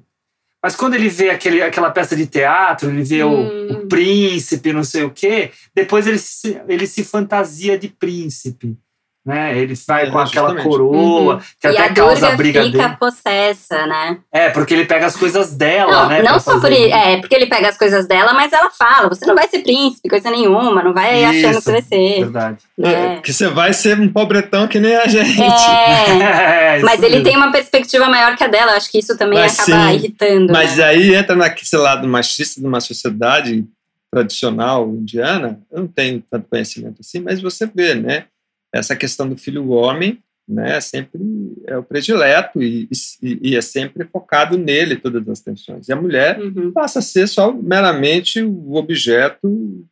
A: Mas quando ele vê aquele, aquela peça de teatro, ele vê o-
C: Hum.
A: o, príncipe, não sei o quê, depois ele se, ele se fantasia de príncipe. Né? Ele vai
B: É,
A: com aquela
B: justamente.
A: coroa,
C: Uhum.
A: que
C: e
A: até
C: a
A: causa
C: Durga
A: briga
C: fica
A: dele.
C: possessa, né?
A: É, porque ele pega as coisas dela,
C: Não,
A: né?
C: não só por isso. É, porque ele pega as coisas dela, mas ela fala: você não vai ser príncipe, coisa nenhuma, não vai achando que
A: Isso.
C: você vai ser.
A: Verdade.
C: né?
B: É, que você vai ser um pobretão que nem a gente.
C: É,
A: É, isso
C: mas ele
A: mesmo.
C: tem uma perspectiva maior que a dela. eu Acho que isso também
B: Mas
C: acaba
B: sim,
C: irritando.
B: Mas
C: né?
B: aí entra naquele lado machista de uma sociedade tradicional indiana, eu não tenho tanto conhecimento assim, mas você vê, né? Essa questão do filho homem, né? Sempre é o predileto e, e, e é sempre focado nele todas as tensões. E a mulher
C: Uhum.
B: passa a ser só meramente o objeto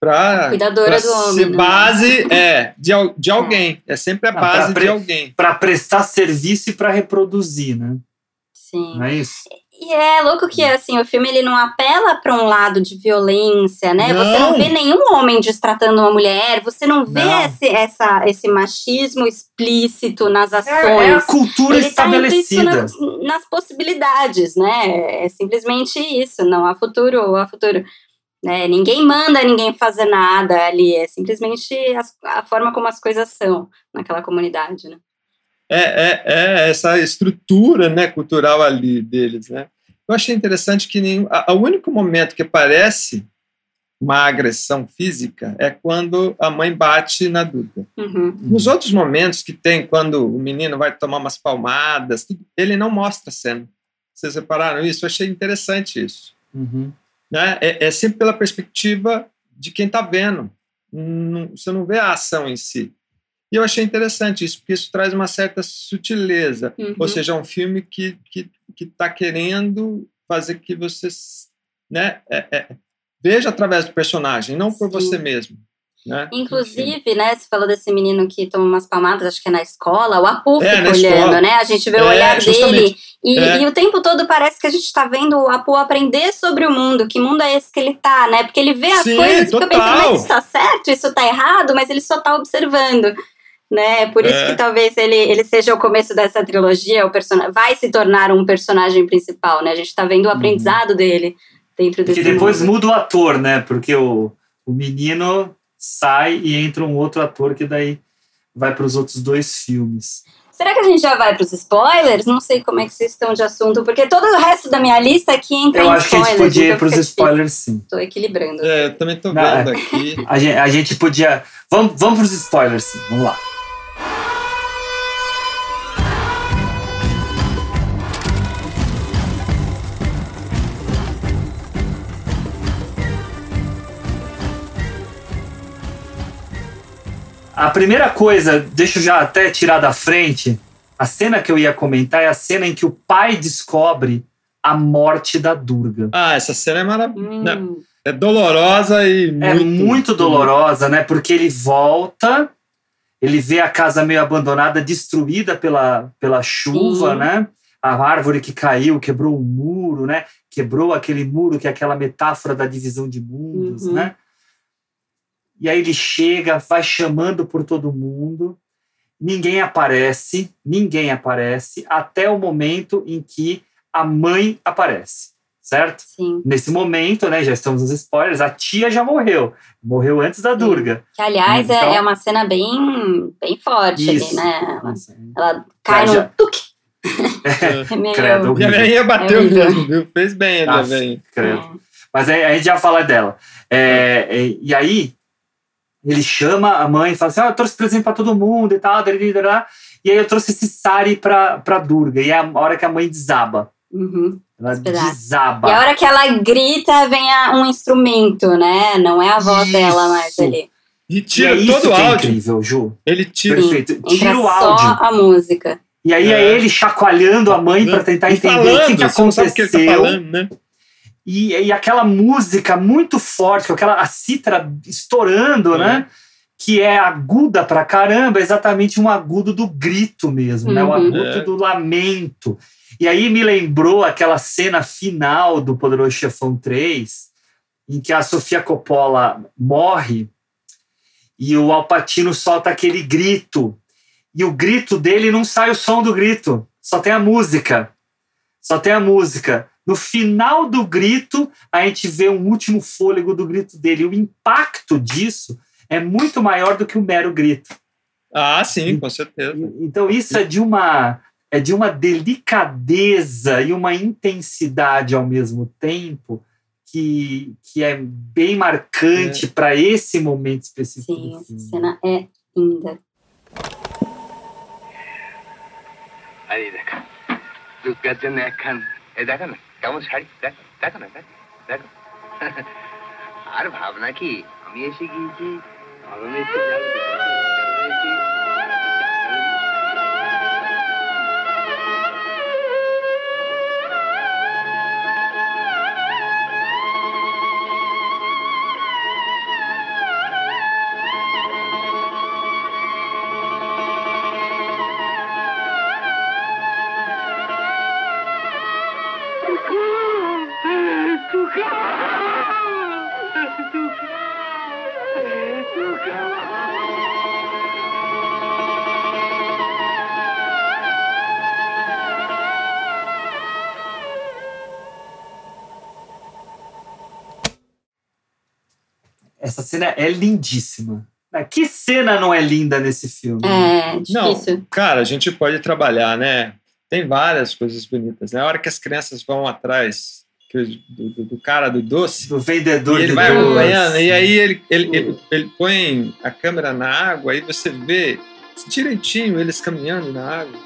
B: para
C: Cuidadora do homem, né?
B: base é de, al- de alguém. É sempre a
A: Ah,
B: base
A: pra
B: de alguém.
A: Para prestar serviço e para reproduzir, né?
C: Sim.
A: Não é isso?
C: E é louco que assim, o filme ele não apela para um lado de violência, né? Você
B: Não.
C: não vê nenhum homem destratando uma mulher, você não vê
A: Não.
C: Esse, essa, esse machismo explícito nas ações.
A: É, é a cultura
C: ele tá
A: estabelecida.
C: na- nas possibilidades, né? É simplesmente isso, não há futuro ou há futuro. Né? Ninguém manda ninguém fazer nada ali, é simplesmente as- a forma como as coisas são naquela comunidade, né?
B: É, é, é essa estrutura né, cultural ali deles. Né? Eu achei interessante que nenhum, a, o único momento que aparece uma agressão física é quando a mãe bate na Duda.
C: Uhum.
B: Nos outros momentos que tem, quando o menino vai tomar umas palmadas, tudo, ele não mostra a cena. Vocês repararam isso? Eu achei interessante isso.
A: Uhum.
B: Né? É, é sempre pela perspectiva de quem está vendo. Não- você não vê a ação em si. E eu achei interessante isso, porque isso traz uma certa sutileza.
C: Uhum.
B: Ou seja, é um filme que que que está querendo fazer que você né, é- é, veja através do personagem, não por
C: Sim.
B: você mesmo. Né?
C: Inclusive, né, você falou desse menino que toma umas palmadas, acho que é na escola, o Apu
B: É,
C: fica olhando,
B: escola.
C: né? A gente vê o
B: É,
C: olhar dele e,
B: É.
C: e o tempo todo parece que a gente tá vendo o Apu aprender sobre o mundo, que mundo é esse que ele tá, né? Porque ele vê as
B: Sim,
C: coisas e fica pensando, mas isso tá certo, isso tá errado, mas ele só tá observando. Né? Por isso
B: É.
C: que talvez ele, ele seja o começo dessa trilogia, o persona vai se tornar um personagem principal, né? A gente tá vendo o aprendizado dele dentro desse
A: Porque depois
C: mundo.
A: muda o ator, né? Porque o, o menino sai e entra um outro ator que daí vai para os outros dois filmes.
C: Será que a gente já vai para os spoilers? Não sei como é que vocês estão de assunto, porque todo o resto da minha lista aqui entra
A: Eu
C: em
A: acho que a
C: spoilers.
A: gente podia
C: então
A: ir para os spoilers, sim.
C: Tô equilibrando.
B: É, eu também estou vendo
A: é.
B: aqui.
A: A gente, a gente podia. Vamos, vamos para os spoilers, sim. Vamos lá. A primeira coisa, deixa eu já até tirar da frente, a cena que eu ia comentar é a cena em que o pai descobre a morte da Durga.
B: Ah, essa cena é maravilhosa.
C: Hum,
B: É dolorosa e muito...
A: É muito dolorosa, né? Porque ele volta, ele vê a casa meio abandonada, destruída pela, pela chuva,
C: Sim.
A: né? A árvore que caiu, quebrou o muro, né? Quebrou aquele muro que é aquela metáfora da divisão de mundos,
C: Uhum.
A: né? E aí ele chega, vai chamando por todo mundo, ninguém aparece, ninguém aparece, até o momento em que a mãe aparece, certo?
C: sim.
A: Nesse momento, né, já estamos nos spoilers, a tia já morreu. Morreu antes da
C: Sim.
A: Durga.
C: Que, aliás, é-
A: Então-
C: é, uma cena bem, bem forte
A: Isso.
C: ali, né? Ela,
A: Nossa,
C: ela cai
A: Já-
C: no tuque.
B: É.
C: É meio...
A: Credo.
B: E a velhinha bateu
C: É horrível.
B: mesmo, viu? Fez bem ali, a
A: Ah,
B: velhinha.
A: credo. Mas aí a gente já fala dela. É, é, e aí, ele chama a mãe e fala assim: ah, eu trouxe presente para todo mundo e tal. dariri, dará. E aí eu trouxe esse sari pra, pra Durga. E é a hora que a mãe desaba.
C: Uhum.
A: Ela desaba.
C: E a hora que ela grita, vem a- um instrumento, né? Não é a voz
A: Isso.
C: dela mais ali.
B: E
A: E
B: tira
A: é isso
B: todo o
A: é
B: áudio.
A: incrível, Ju.
B: Ele tira.
A: Perfeito.
C: Entra
A: Tira o
C: só
A: áudio.
C: a música.
A: E aí é,
B: É.
A: ele chacoalhando a mãe para tentar
B: E
A: entender
B: falando,
A: o que, que
B: você não sabe o que ele tá
A: aconteceu.
B: falando, né?
A: E, e aquela música muito forte, com aquela a cítara estourando,
B: É.
A: né? Que é aguda pra caramba, é exatamente um agudo do grito mesmo, né? O
C: Uhum.
A: agudo
B: É.
A: do lamento. E aí me lembrou aquela cena final do Poderoso Chefão 3, em que a Sofia Coppola morre e o Alpatino solta aquele grito. E o grito dele não sai o som do grito, só tem a música. Só tem a música. No final do grito, a gente vê um último fôlego do grito dele. O impacto disso é muito maior do que o um mero grito.
B: Ah, sim, com certeza.
A: Então isso é de uma é de uma delicadeza e uma intensidade ao mesmo tempo que, que é bem marcante é. para esse momento específico.
C: Sim, essa cena é linda.
D: Aí, Deca. Tu é ter, né, কেমন শাড়ি? দেখো দেখো না দেখো আর ভাবনা কি আমি এসে গিয়েছি
A: cena é lindíssima. Que cena não é linda nesse filme?
C: É difícil.
B: Cara, a gente pode trabalhar, né? Tem várias coisas bonitas. né? A hora que as crianças vão atrás do, do- do cara do doce,
A: Do vendedor
B: ele
A: de
B: vai
A: doce.
B: acompanhando, e aí ele, ele, ele, ele põe a câmera na água, aí você vê direitinho eles caminhando na água.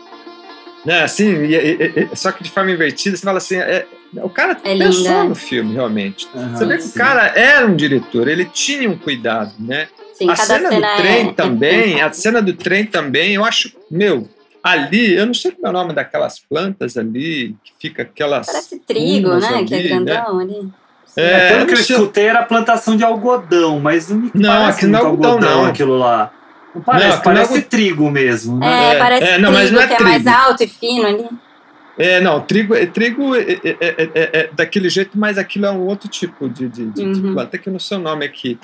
B: Né, assim, e- e- e- só que de forma invertida, você fala assim, é- o cara
C: É
B: pensou
C: linda.
B: no filme, realmente.
A: Aham,
B: Você vê que o cara era um diretor, ele tinha um cuidado, né?
C: Sim,
B: a
C: cada
B: cena,
C: cena
B: do trem
C: é-
B: também,
C: é
B: a cena do trem também, eu acho, meu, ali, eu não sei como é o nome daquelas plantas ali, que fica aquelas.
C: Parece trigo, né? que é
B: ali,
C: grandão ali.
B: É,
A: É, pelo que eu
B: não
A: escutei, era plantação de algodão, mas não me
B: Não,
A: parece
B: aquilo não é
A: muito
B: algodão, não.
A: aquilo lá. Não parece,
B: Não, não é
A: parece trigo mesmo. Né?
C: É, parece
B: é, não, mas
C: trigo,
B: não é
C: que é mais
B: trigo.
C: alto e fino ali.
B: É, não, trigo, é, trigo é, é- é- é- é daquele jeito, mas aquilo é um outro tipo de, de, de, de
C: Uhum.
B: planta que eu não sei o nome aqui.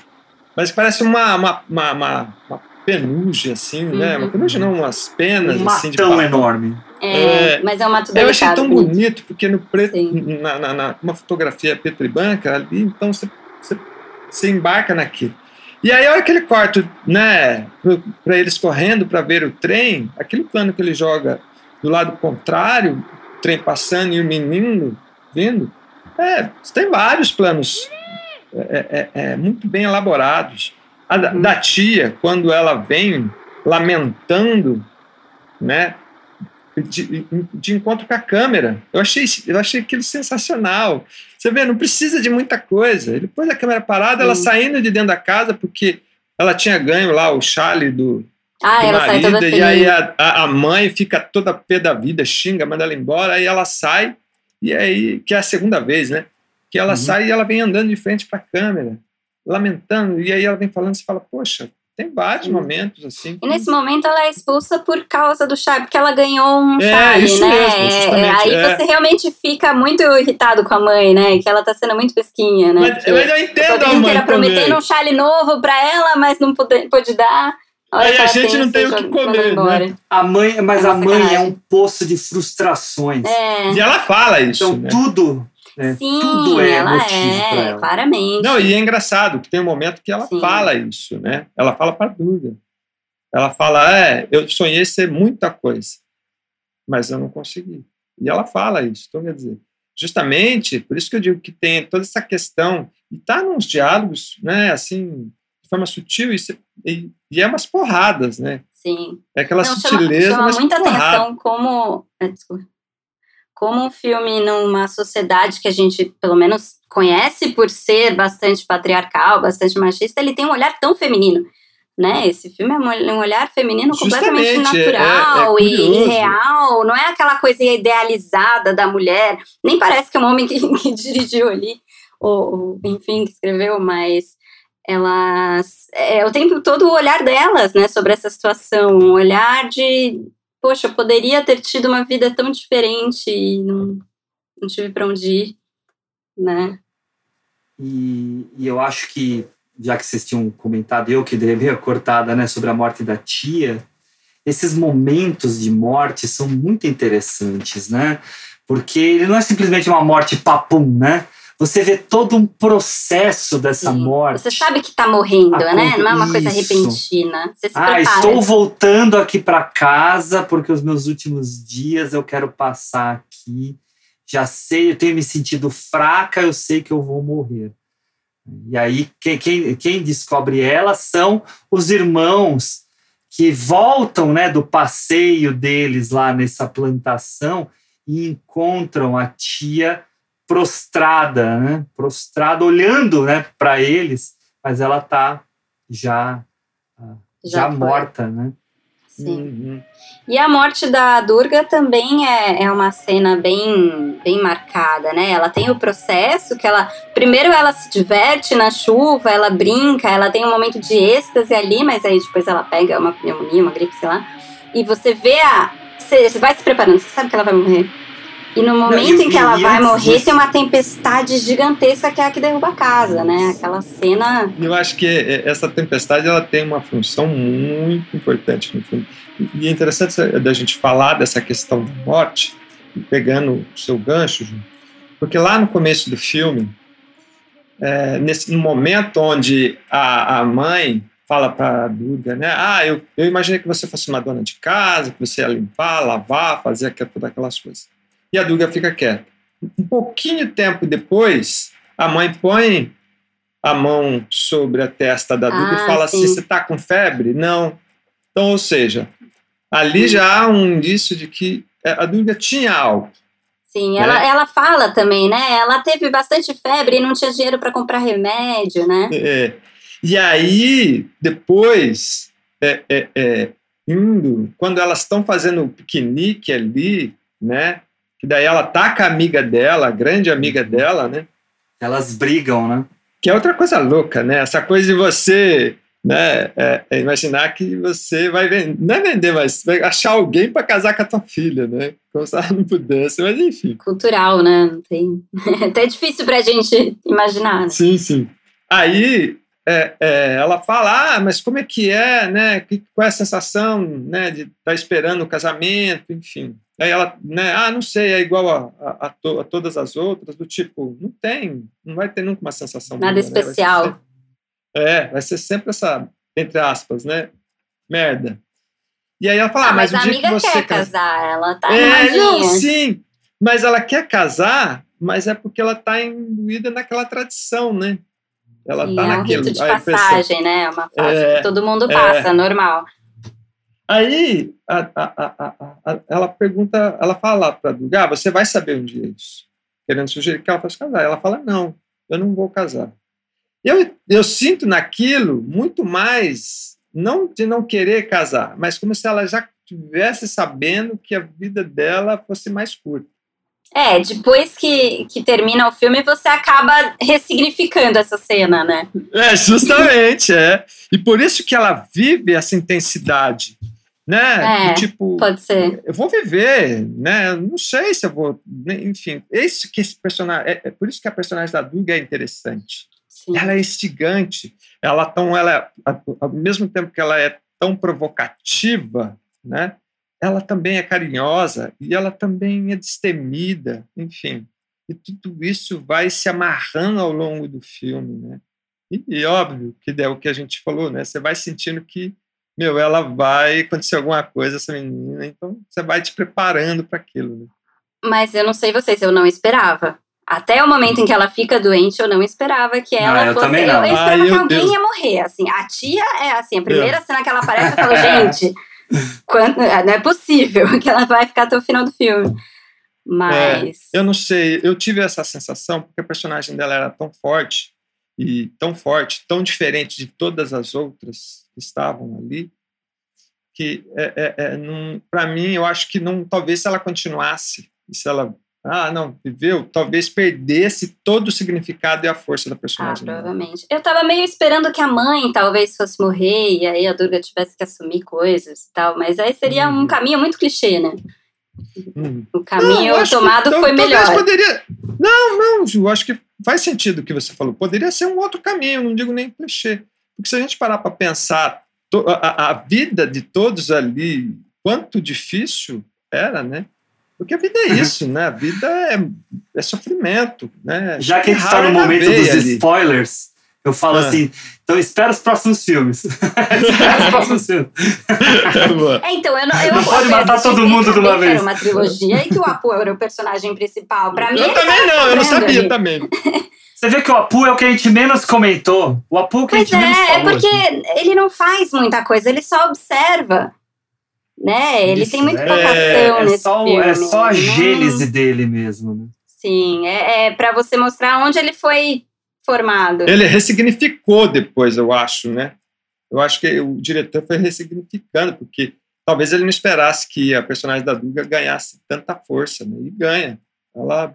B: Mas parece uma, uma, uma, uma, uma penugem, assim, né? Uma
C: Uhum.
B: penugem não, umas penas,
A: um
B: assim, de papel.
A: enorme.
C: É,
B: É,
C: mas é um mato
B: Eu achei
C: delicado.
B: tão
C: bonito.
B: bonito, porque no preto, na, na, na- uma fotografia preto e branca ali, então você, você, você embarca naquilo. E aí, a hora que ele corta, né, para eles correndo para ver o trem, aquele plano que ele joga do lado contrário, trem passando e o menino vindo, é, tem vários planos é, é, é, muito bem elaborados. A da, da tia, quando ela vem lamentando, né, de, de encontro com a câmera. Eu achei, eu achei aquilo sensacional. Você vê, não precisa de muita coisa. Pôs a câmera parada, ela
C: Sim.
B: saindo de dentro da casa, porque ela tinha ganho lá o chale do,
C: Ah, ela sai toda
B: marido,
C: feliz.
B: e aí a, a, mãe fica toda pé da vida, xinga, manda ela embora, aí ela sai, e aí, que é a segunda vez, né? Que ela
A: Uhum.
B: sai e ela vem andando de frente para a câmera, lamentando, e aí ela vem falando, você fala, poxa, tem vários
C: Sim.
B: momentos assim.
C: E nesse momento ela é expulsa por causa do chá, porque ela ganhou um
B: É,
C: chale,
B: isso
C: né?
B: mesmo,
C: É, aí
B: é.
C: você realmente fica muito irritado com a mãe, né? Que ela tá sendo muito pesquinha, né?
B: Mas, mas eu entendo a mãe
C: inteira prometendo um chale novo pra ela, mas não pôde, pôde dar.
B: Aí a gente não tem o que comer, né?
A: A mãe, mas
C: É
A: a mãe é
C: sacanagem.
A: um poço de frustrações.
C: É.
B: E ela fala isso,
A: Então
B: né?
A: tudo, né,
C: Sim,
A: tudo é
C: ela
A: motivo
C: é,
A: para ela.
C: claramente.
B: Não, e é engraçado que tem um momento que ela
C: Sim.
B: fala isso, né? Ela fala para Duda. Ela fala, é, eu sonhei ser muita coisa, mas eu não consegui. E ela fala isso, então quer dizer, justamente, por isso que eu digo que tem toda essa questão, e tá nos diálogos, né, assim, de forma sutil, e, se- e, e é umas porradas, né?
C: Sim.
B: É aquela
C: Não,
B: sutileza,
C: chama, chama muita
B: porrada.
C: atenção como. é, desculpa. Como um filme numa sociedade que a gente, pelo menos, conhece por ser bastante patriarcal, bastante machista, ele tem um olhar tão feminino. Né? Esse filme é um olhar feminino completamente
B: Justamente,
C: natural
B: é- é
C: e real. Não é aquela coisa idealizada da mulher. Nem parece que é um homem que, que dirigiu ali, ou, ou, enfim, que escreveu, mas elas é o tempo todo o olhar delas, né, sobre essa situação, um olhar de, poxa, eu poderia ter tido uma vida tão diferente e não, não tive para onde ir, né?
A: E, e eu acho que, já que vocês tinham comentado, eu que dei a meia cortada né, sobre a morte da tia, esses momentos de morte são muito interessantes, né? Porque ele não é simplesmente uma morte papum, né? Você vê todo um processo dessa
C: Sim.
A: morte.
C: Você sabe que tá morrendo,
A: Ah,
C: né? Não é uma coisa
A: isso.
C: repentina. Você se
A: Ah,
C: prepara.
A: estou voltando aqui para casa porque os meus últimos dias eu quero passar aqui. Já sei, eu tenho me sentido fraca, eu sei que eu vou morrer. E aí, quem, quem, quem descobre ela são os irmãos que voltam né, do passeio deles lá nessa plantação e encontram a tia prostrada, né? Prostrada, olhando, né, para eles, mas ela tá já ah, já,
C: Já foi.
A: morta, né?
C: Sim.
B: Uhum.
C: E a morte da Durga também é, é uma cena bem, bem marcada, né? Ela tem o processo que ela. Primeiro ela se diverte na chuva, ela brinca, ela tem um momento de êxtase ali, mas aí depois ela pega uma pneumonia, uma gripe, sei lá. E você vê a. Você vai se preparando, você sabe que ela vai morrer. E no momento
A: e-
C: em que ela vai morrer, tem uma tempestade gigantesca que é a que derruba a casa, né? Aquela cena.
B: Eu acho que eh, essa tempestade ela tem uma função muito importante no filme. E é interessante da gente falar dessa questão da morte, pegando o seu gancho, porque lá no começo do filme, é, nesse no momento onde a, a mãe fala para a Duda, né? Ah, eu, eu imaginei que você fosse uma dona de casa, que você ia limpar, lavar, fazer todas aquelas coisas. E a Duda fica quieta. Um pouquinho tempo depois, a mãe põe a mão sobre a testa da Duda
C: Ah,
B: e fala
C: sim.
B: assim: você está com febre? Não. Então, ou seja, ali já há um indício de que é, a Duda tinha algo.
C: Sim,
B: É.
C: ela, ela fala também, né? Ela teve bastante febre e não tinha dinheiro para comprar remédio, né?
B: É. E aí, depois, é, é, é, indo, quando elas estão fazendo o piquenique ali, né? Que daí ela tá com a amiga dela, a grande amiga dela, né?
A: Elas brigam, né?
B: Que é outra coisa louca, né? Essa coisa de você, né? é, é imaginar que você vai vender, não é vender, mas vai achar alguém para casar com a tua filha, né? Como se ela não pudesse, mas enfim.
C: Cultural, né? Não tem. Até difícil pra gente imaginar. né?
B: Sim, sim. Aí é, é, ela fala, ah, mas como é que é, né? Que, qual é a sensação, né? De estar esperando o casamento, enfim. Aí ela, né? Ah, não sei, é igual a, a, a to- a todas as outras, do tipo, não tem, não vai ter nunca uma sensação
C: Nada
B: boa, né? Vai
C: especial.
B: sempre- é, vai ser sempre essa, entre aspas, né? Merda. E aí ela fala,
C: Ah,
B: ah, mas,
C: mas a amiga
B: que você
C: quer
B: casa-
C: casar, ela tá
B: é, não, sim. Mas ela quer casar, mas é porque ela está imbuída naquela tradição, né? Ela
C: Sim,
B: tá
C: é um rito de passagem, né? É uma fase
B: É,
C: que todo mundo passa, normal.
B: Aí a, a, a, ela pergunta, ela fala para Duga, ah, você vai saber um dia isso. Querendo sugerir que ela fosse casar. Ela fala, não, eu não vou casar. Eu, eu sinto naquilo muito mais, não de não querer casar, mas como se ela já tivesse sabendo que a vida dela fosse mais curta.
C: É, depois que, que termina o filme, você acaba ressignificando essa cena, né?
B: É, justamente, é. E por isso que ela vive essa intensidade, né?
C: É,
B: tipo,
C: Pode ser.
B: eu vou viver, né? Não sei se eu vou, né? enfim. Esse que esse personagem, é, é por isso que a personagem da Duga é interessante.
C: Sim.
B: Ela é instigante. Ela tão, ela, é- ao mesmo tempo que ela é tão provocativa, né? Ela também é carinhosa e ela também é destemida, enfim. E tudo isso vai se amarrando ao longo do filme, né? E, e óbvio que é o que a gente falou, né? Você vai sentindo que, meu, ela vai acontecer alguma coisa, essa menina, então você vai te preparando para aquilo. Né?
C: Mas eu não sei vocês, eu não esperava. Até o momento em que ela fica doente, eu não esperava que ela
A: Ah, eu
C: fosse.
A: também não.
C: Eu, eu esperava
B: Ah,
C: que alguém
B: eu-
C: ia morrer. Assim, a tia é assim, a primeira cena que ela aparece, eu falo, gente, quando- não é possível que ela vai ficar até o final do filme. Mas.
B: Eu não sei, eu tive essa sensação porque a personagem dela era tão forte e tão forte, tão diferente de todas as outras que estavam ali, que é, é, é, para mim eu acho que não, talvez se ela continuasse, se ela ah não viveu, talvez perdesse todo o significado e a força da
C: Ah,
B: personagem. dela.
C: provavelmente. Eu tava meio esperando que a mãe talvez fosse morrer e aí a Durga tivesse que assumir coisas e tal, mas aí seria um
B: Uhum.
C: caminho muito clichê, né?
B: Hum.
C: O caminho
B: eu acho que
C: tomado
B: tal-
C: foi
B: talvez
C: melhor.
B: Poderia... Não, não, Ju, acho que faz sentido o que você falou. Poderia ser um outro caminho, não digo nem clichê. Porque se a gente parar para pensar to- a, a vida de todos ali, quanto difícil era, né? Porque a vida é isso, né? A vida é, é sofrimento, né?
A: Já que a gente está no
B: na
A: momento dos
B: ali.
A: spoilers, eu falo
B: Ah.
A: assim, então espera os próximos filmes. espera os próximos filmes.
C: É, então, eu não, eu
A: Não pode matar todo mundo de uma vez.
C: Era uma trilogia e que o Apu era o personagem principal. Pra mim,
B: Eu também não, eu não sabia
C: ali.
B: também.
A: Você vê que o Apu é o que a gente menos comentou. O Apu é o que a
C: Pois
A: gente menos
C: é, é
A: falou.
C: porque
A: assim.
C: ele não faz muita coisa, ele só observa. Né? Ele
A: Isso,
C: tem muita
A: é-
C: pouca ação
A: é
C: nesse
A: só,
C: filme.
A: É só a
C: não-
A: gênese dele mesmo. Né?
C: Sim, é, é para você mostrar onde ele foi formado.
B: Ele ressignificou depois, eu acho, né? Eu acho que o diretor foi ressignificando, porque talvez ele não esperasse que a personagem da Duga ganhasse tanta força, né? E ganha. Ela,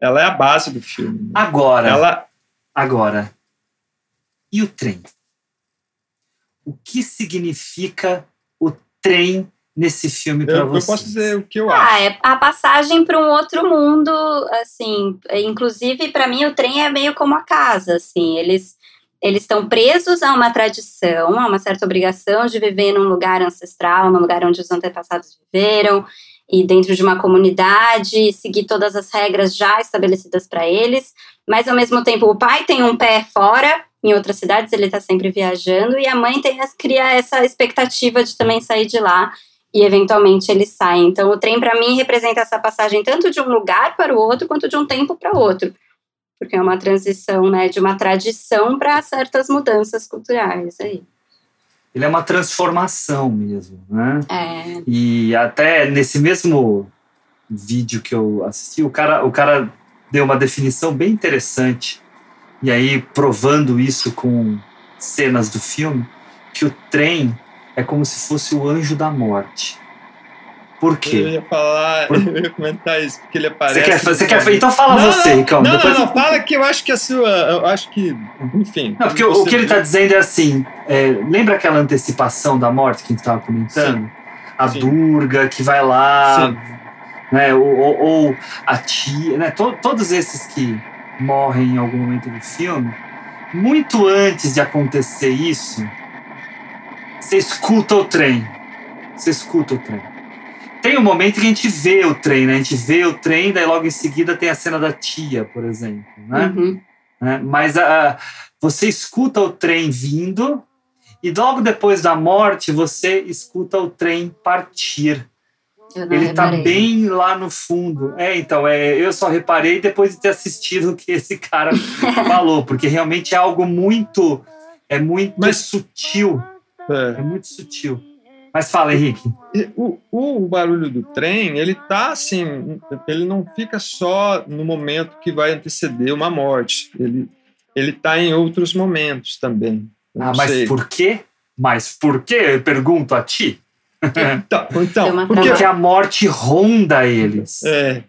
B: ela é a base do filme. né?
A: Agora,
B: Ela,
A: agora. E o trem? O que significa o trem nesse filme para
B: eu, eu
A: você?
B: posso dizer o que eu acho.
C: Ah, é a passagem para um outro mundo, assim, inclusive para mim o trem é meio como a casa, assim, eles eles estão presos a uma tradição, a uma certa obrigação de viver num lugar ancestral, num lugar onde os antepassados viveram e dentro de uma comunidade, seguir todas as regras já estabelecidas para eles, mas ao mesmo tempo o pai tem um pé fora em outras cidades, ele está sempre viajando e a mãe tem, cria essa expectativa de também sair de lá e eventualmente eles saem. Então, o trem para mim representa essa passagem tanto de um lugar para o outro quanto de um tempo para o outro, porque é uma transição, né, de uma tradição para certas mudanças culturais aí.
A: Ele é uma transformação mesmo, né?
C: É,
A: E até nesse mesmo vídeo que eu assisti, o cara, o cara deu uma definição bem interessante. E aí, provando isso com cenas do filme, que o trem é como se fosse o anjo da morte. Por
B: Eu
A: quê?
B: ia falar,
A: Por-
B: eu ia comentar isso, porque ele aparece.
A: Você quer, você quer, então fala
B: não,
A: você,
B: não,
A: Ricão.
B: Não,
A: depois-
B: não, não, fala que eu acho que a sua. Eu acho que. Enfim.
A: Não, porque o, que ele está dizendo é assim: é, lembra aquela antecipação da morte que a gente estava comentando? A
B: Sim.
A: Durga que vai lá,
B: Sim.
A: né? Ou, ou- ou a tia, né? To- todos esses que morrem em algum momento do filme, muito antes de acontecer isso, você escuta o trem. Você escuta o trem. Tem um momento que a gente vê o trem, né? A gente vê o trem, daí logo em seguida tem a cena da tia, por exemplo, né?
C: uhum.
A: né? Mas a, você escuta o trem vindo e logo depois da morte você escuta o trem partir. Ele está bem lá no fundo. É, então, é, eu só reparei depois de ter assistido o que esse cara falou, porque realmente é algo muito, é muito
B: Mas-
A: sutil,
B: É.
A: é muito sutil. Mas fala, Henrique.
B: E O, o barulho do trem, ele tá assim, ele não fica só no momento que vai anteceder uma morte. Ele, ele tá em outros momentos também. Eu
A: Ah, mas
B: sei.
A: por quê? Mas por quê? Eu pergunto a ti.
B: Então, então porque,
A: Porque a morte ronda eles.
B: é,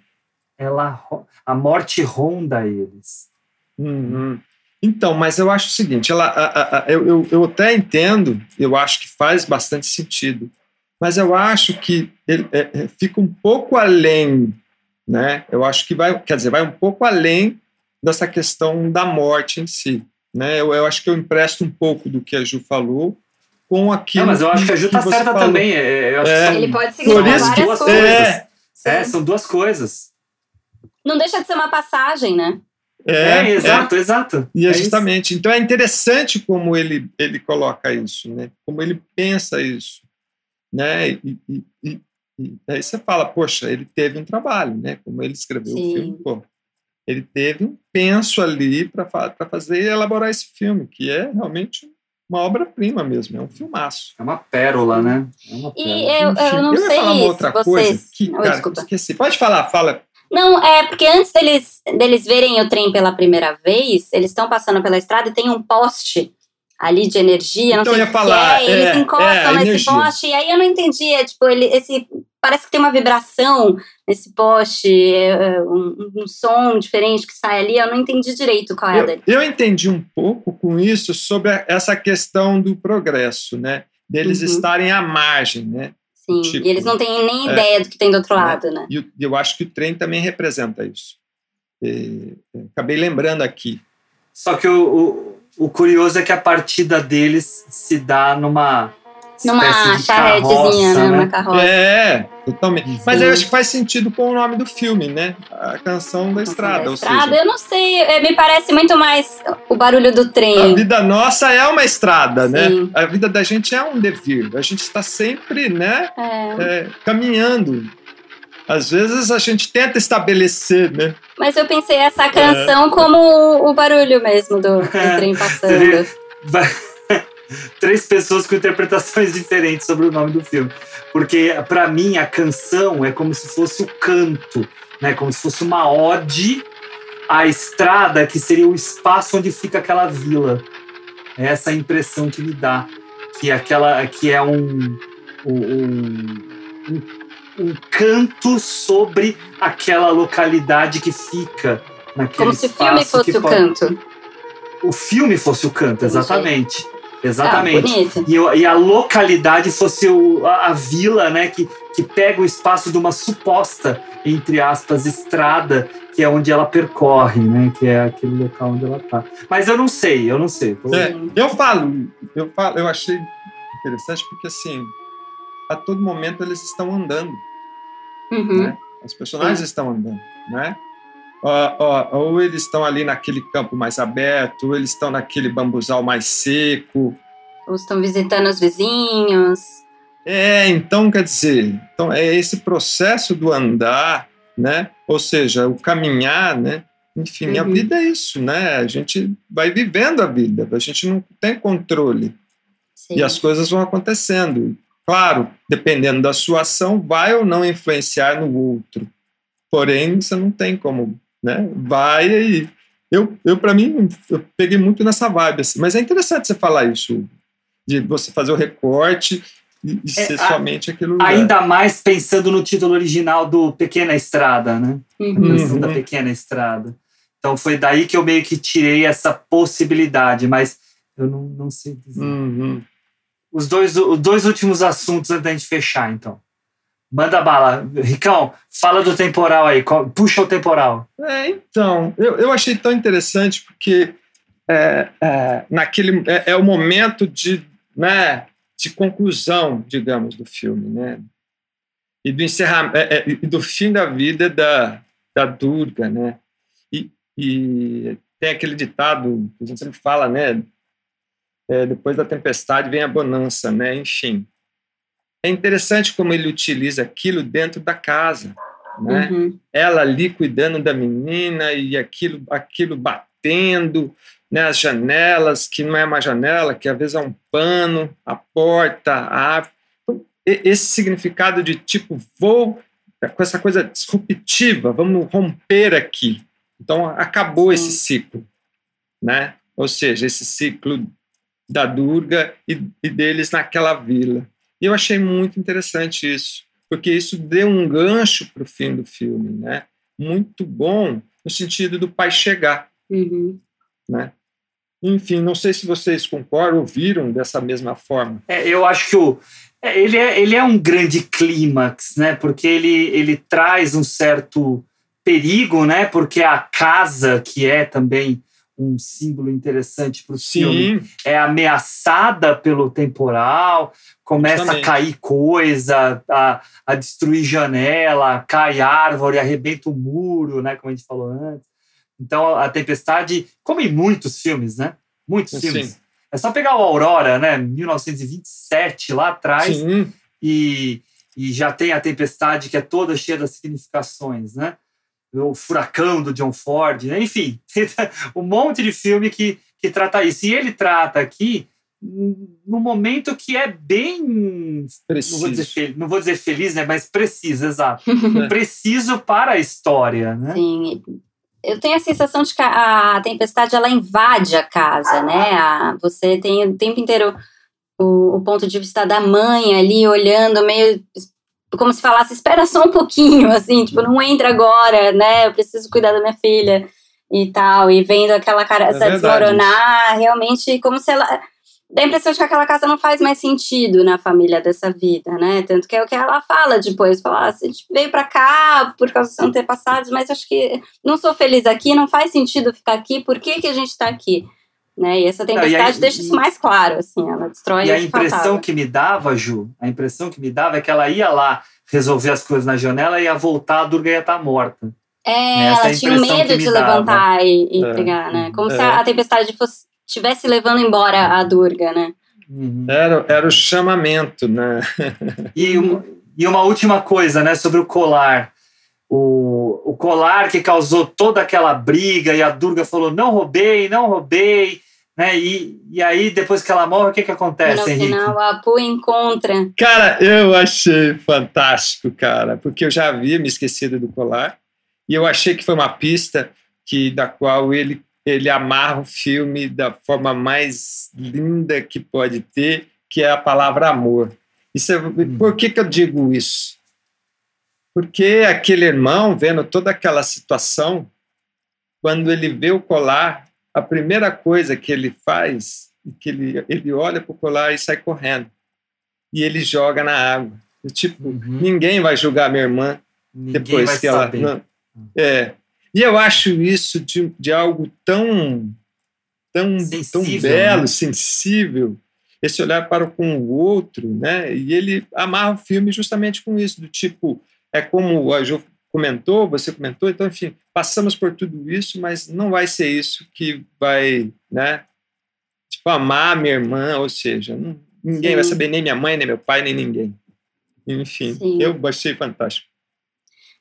A: ela a morte ronda eles.
B: Uhum. Então, mas eu acho o seguinte, ela, a- a- a- eu, eu, eu até entendo, eu acho que faz bastante sentido, mas eu acho que ele é, é, fica um pouco além, né? Eu acho que vai, quer dizer, vai um pouco além dessa questão da morte em si, né? Eu, eu acho que eu empresto um pouco do que a Ju falou com aquilo.
A: Não, mas eu acho que a Ju tá
B: você
A: certa
B: falou.
A: também. é, Eu acho
B: É.
A: que são,
C: Ele pode
A: que-
C: várias
A: duas
C: coisas.
B: É,
A: é, são duas coisas.
C: Não deixa de ser uma passagem, né?
A: É,
B: é, é.
A: exato, exato.
B: E
A: É
B: é
A: isso.
B: justamente. Então é interessante como ele, ele coloca isso, né? Como ele pensa isso, né? E, e, e- e aí você fala, poxa, ele teve um trabalho, né? Como ele escreveu
C: Sim.
B: o filme, pô. Ele teve um penso ali para fazer e elaborar esse filme, que é realmente uma obra-prima mesmo, é um filmaço.
A: É uma pérola, né? É uma
C: E
A: pérola.
C: eu,
B: Enfim,
C: eu não
B: ia
C: sei
B: falar uma outra
C: vocês.
B: coisa que,
C: Oi,
B: cara,
C: desculpa.
B: esqueci. Pode falar, fala.
C: Não, é porque antes deles, deles verem o trem pela primeira vez, eles estão passando pela estrada e tem um poste ali de energia, não
B: Então,
C: sei
B: eu
C: o
B: ia
C: que
B: falar,
C: é, e eles
B: é,
C: encostam
B: é,
C: nesse
B: energia.
C: poste, e aí eu não entendi, é tipo, ele, esse, parece que tem uma vibração nesse poste, é, é, um, um som diferente que sai ali, eu não entendi direito qual é a
B: Eu,
C: dele.
B: eu entendi um pouco com isso sobre essa questão do progresso, né? Deles
C: Uhum.
B: estarem à margem, né?
C: Sim,
B: tipo,
C: e eles não têm nem
B: é,
C: ideia do que tem do outro
B: né?
C: lado, né?
B: E eu, eu acho que o trem também representa isso. E, acabei lembrando aqui.
A: Só que o, o, o curioso é que a partida deles se dá numa.
C: Numa charretezinha,
A: carroça,
C: né? Numa carroça.
B: É, totalmente. Mas
C: Sim.
B: eu acho que faz sentido com o nome do filme, né? A canção da estrada.
C: da
B: ou
C: estrada,
B: seja,
C: eu não sei, é, me parece muito mais o barulho do
B: a
C: trem.
B: vida nossa é uma estrada, né?
C: Sim.
B: A vida da gente é um devir. A gente está sempre, né?
C: É.
B: é, caminhando. Às vezes a gente tenta estabelecer, né?
C: Mas eu pensei essa canção como o, barulho mesmo do, do trem
A: Você vê?
C: passando.
A: Vai- Três pessoas com interpretações diferentes sobre o nome do filme. Porque, para mim, a canção é como se fosse o canto né? Como se fosse uma ode à estrada, que seria o espaço onde fica aquela vila. É essa a impressão que me dá, que aquela que é um, um, um, um canto sobre aquela localidade que fica naquele
C: Como se o filme
A: espaço
C: fosse
A: que
C: o
A: pode-
C: canto.
A: o filme fosse o canto,
C: Entendi.
A: Exatamente.
C: Ah,
A: e, e a localidade fosse o- a, a vila, né, que, que pega o espaço de uma suposta, entre aspas, estrada, que é onde ela percorre, né, que é aquele local onde ela tá. Mas eu não sei, eu não sei. Tô-
B: É, eu falo, eu falo, eu achei interessante porque assim, a todo momento eles estão andando,
C: Uhum.
B: né? Os personagens estão andando, né? Ó, ó, ou eles estão ali naquele campo mais aberto, ou eles estão naquele bambuzal mais seco.
C: Ou estão visitando os vizinhos.
B: É, então quer dizer, então é esse processo do andar, né? Ou seja, o caminhar, né? Enfim, a
C: Uhum.
B: vida é isso, né? A gente vai vivendo a vida, a gente não tem controle.
C: Sim.
B: E as coisas vão acontecendo. Claro, dependendo da sua ação, vai ou não influenciar no outro. Porém, você não tem como, né? Vai aí. Eu, eu para mim, eu peguei muito nessa vibe. Assim. Mas é interessante você falar isso, de você fazer o recorte e, e ser
A: a-
B: somente aquilo.
A: Ainda mais pensando no título original do Pequena Estrada, né?
C: Uhum.
A: Da
B: Uhum.
A: Pequena Estrada. Então foi daí que eu meio que tirei essa possibilidade, mas eu não, não sei dizer.
B: Uhum.
A: Os, dois, os dois últimos assuntos antes da gente fechar, então. Manda bala. Ricão, fala do temporal aí. Puxa o temporal.
B: É, então, eu, eu achei tão interessante porque é, é, naquele é, é o momento de, né, de conclusão, digamos, do filme, né? E do encerramento, é, é, e do fim da vida da, da Durga, né? E, e tem aquele ditado que a gente sempre fala, né? É, depois da tempestade vem a bonança, né? Enfim, é interessante como ele utiliza aquilo dentro da casa, né?
C: Uhum.
B: ela ali cuidando da menina e aquilo, aquilo batendo, né, as janelas, que não é uma janela, que às vezes é um pano, a porta, a árvore. Então, esse significado de tipo, vou com essa coisa disruptiva, vamos romper aqui. Então, acabou esse ciclo, né? Ou seja, esse ciclo da Durga e, e deles naquela vila. E eu achei muito interessante isso porque isso deu um gancho para o fim do filme, né? Muito bom no sentido do pai chegar,
C: Uhum.
B: né? Enfim, não sei se vocês concordam ou viram dessa mesma forma.
A: É, eu acho que o, é, ele, é, ele é um grande clímax, né? Porque ele, ele traz um certo perigo, né? Porque a casa, que é também um símbolo interessante para o filme, é ameaçada pelo temporal, começa
B: Justamente.
A: a cair coisa, a, a destruir janela, cai árvore, arrebenta o muro, né? Como a gente falou antes. Então a tempestade, como em muitos filmes, né? Muitos
B: Sim.
A: filmes. É só pegar o Aurora, né? 1927, lá atrás,
B: sim,
A: e, e já tem a tempestade que é toda cheia das significações, né? O furacão do John Ford, né? enfim, um monte de filme que, que trata isso. E ele trata aqui no momento que é bem. Não vou, dizer
B: preciso.
A: fel- não vou dizer feliz, né? Mas preciso, exato. Preciso para a história, né?
C: Sim. Eu tenho a sensação de que a a tempestade ela invade a casa, né? A- você tem o tempo inteiro o, o ponto de vista da mãe ali olhando meio como se falasse espera só um pouquinho, assim, tipo não entra agora, né? Eu preciso cuidar da minha filha e tal e vendo aquela cara
B: É
C: desmoronar, realmente como se ela dá a impressão de que aquela casa não faz mais sentido na família dessa vida, né? Tanto que é o que ela fala depois, fala, ah, a gente veio pra cá por causa dos antepassados, mas acho que não sou feliz aqui, não faz sentido ficar aqui, por que, que a gente tá aqui? Né? E essa
A: e aí-
C: tempestade deixa isso mais claro, assim, ela destrói
A: E a impressão que me dava, Ju, a impressão que me dava é que ela ia lá resolver as coisas na janela e ia voltar, a Durga ia estar morta.
C: É,
A: Essa é a
C: ela tinha um medo de
A: dava.
C: levantar e, e
B: É.
C: pegar, né? Como se
B: É.
C: a, a tempestade fosse estivesse levando embora a Durga, né?
A: Uhum.
B: Era, era o chamamento, né?
A: E, uma, e uma última coisa, né, sobre o colar. O, o colar que causou toda aquela briga e a Durga falou: não roubei, não roubei. Né? E, e aí, depois que ela morre, o que, que
C: E
A: acontece,
C: no
A: Henrique?
C: final a Apu encontra.
B: Cara, eu achei fantástico, cara, porque eu já havia me esquecido do colar. E eu achei que foi uma pista que da qual ele ele amarra o filme da forma mais linda que pode ter, que é a palavra amor. Isso é, por que, que eu digo isso? Porque aquele irmão, vendo toda aquela situação, quando ele vê o colar, a primeira coisa que ele faz é que ele, ele olha para o colar e sai correndo. E ele joga na água. E, tipo,
A: Uhum.
B: ninguém vai julgar minha irmã
A: Ninguém
B: depois que ela. não- é. E eu acho isso de, de algo tão, tão, tão
A: Sensível,
B: belo,
A: né?
B: sensível, esse olhar para com o outro, né? E ele amarra o filme justamente com isso, do tipo, é como a Jo comentou, você comentou, então, enfim, passamos por tudo isso, mas não vai ser isso que vai, né? Tipo, amar minha irmã, ou seja, não- ninguém
C: Sim.
B: vai saber, nem minha mãe, nem meu pai, nem ninguém. Enfim,
C: Sim.
B: eu achei fantástico.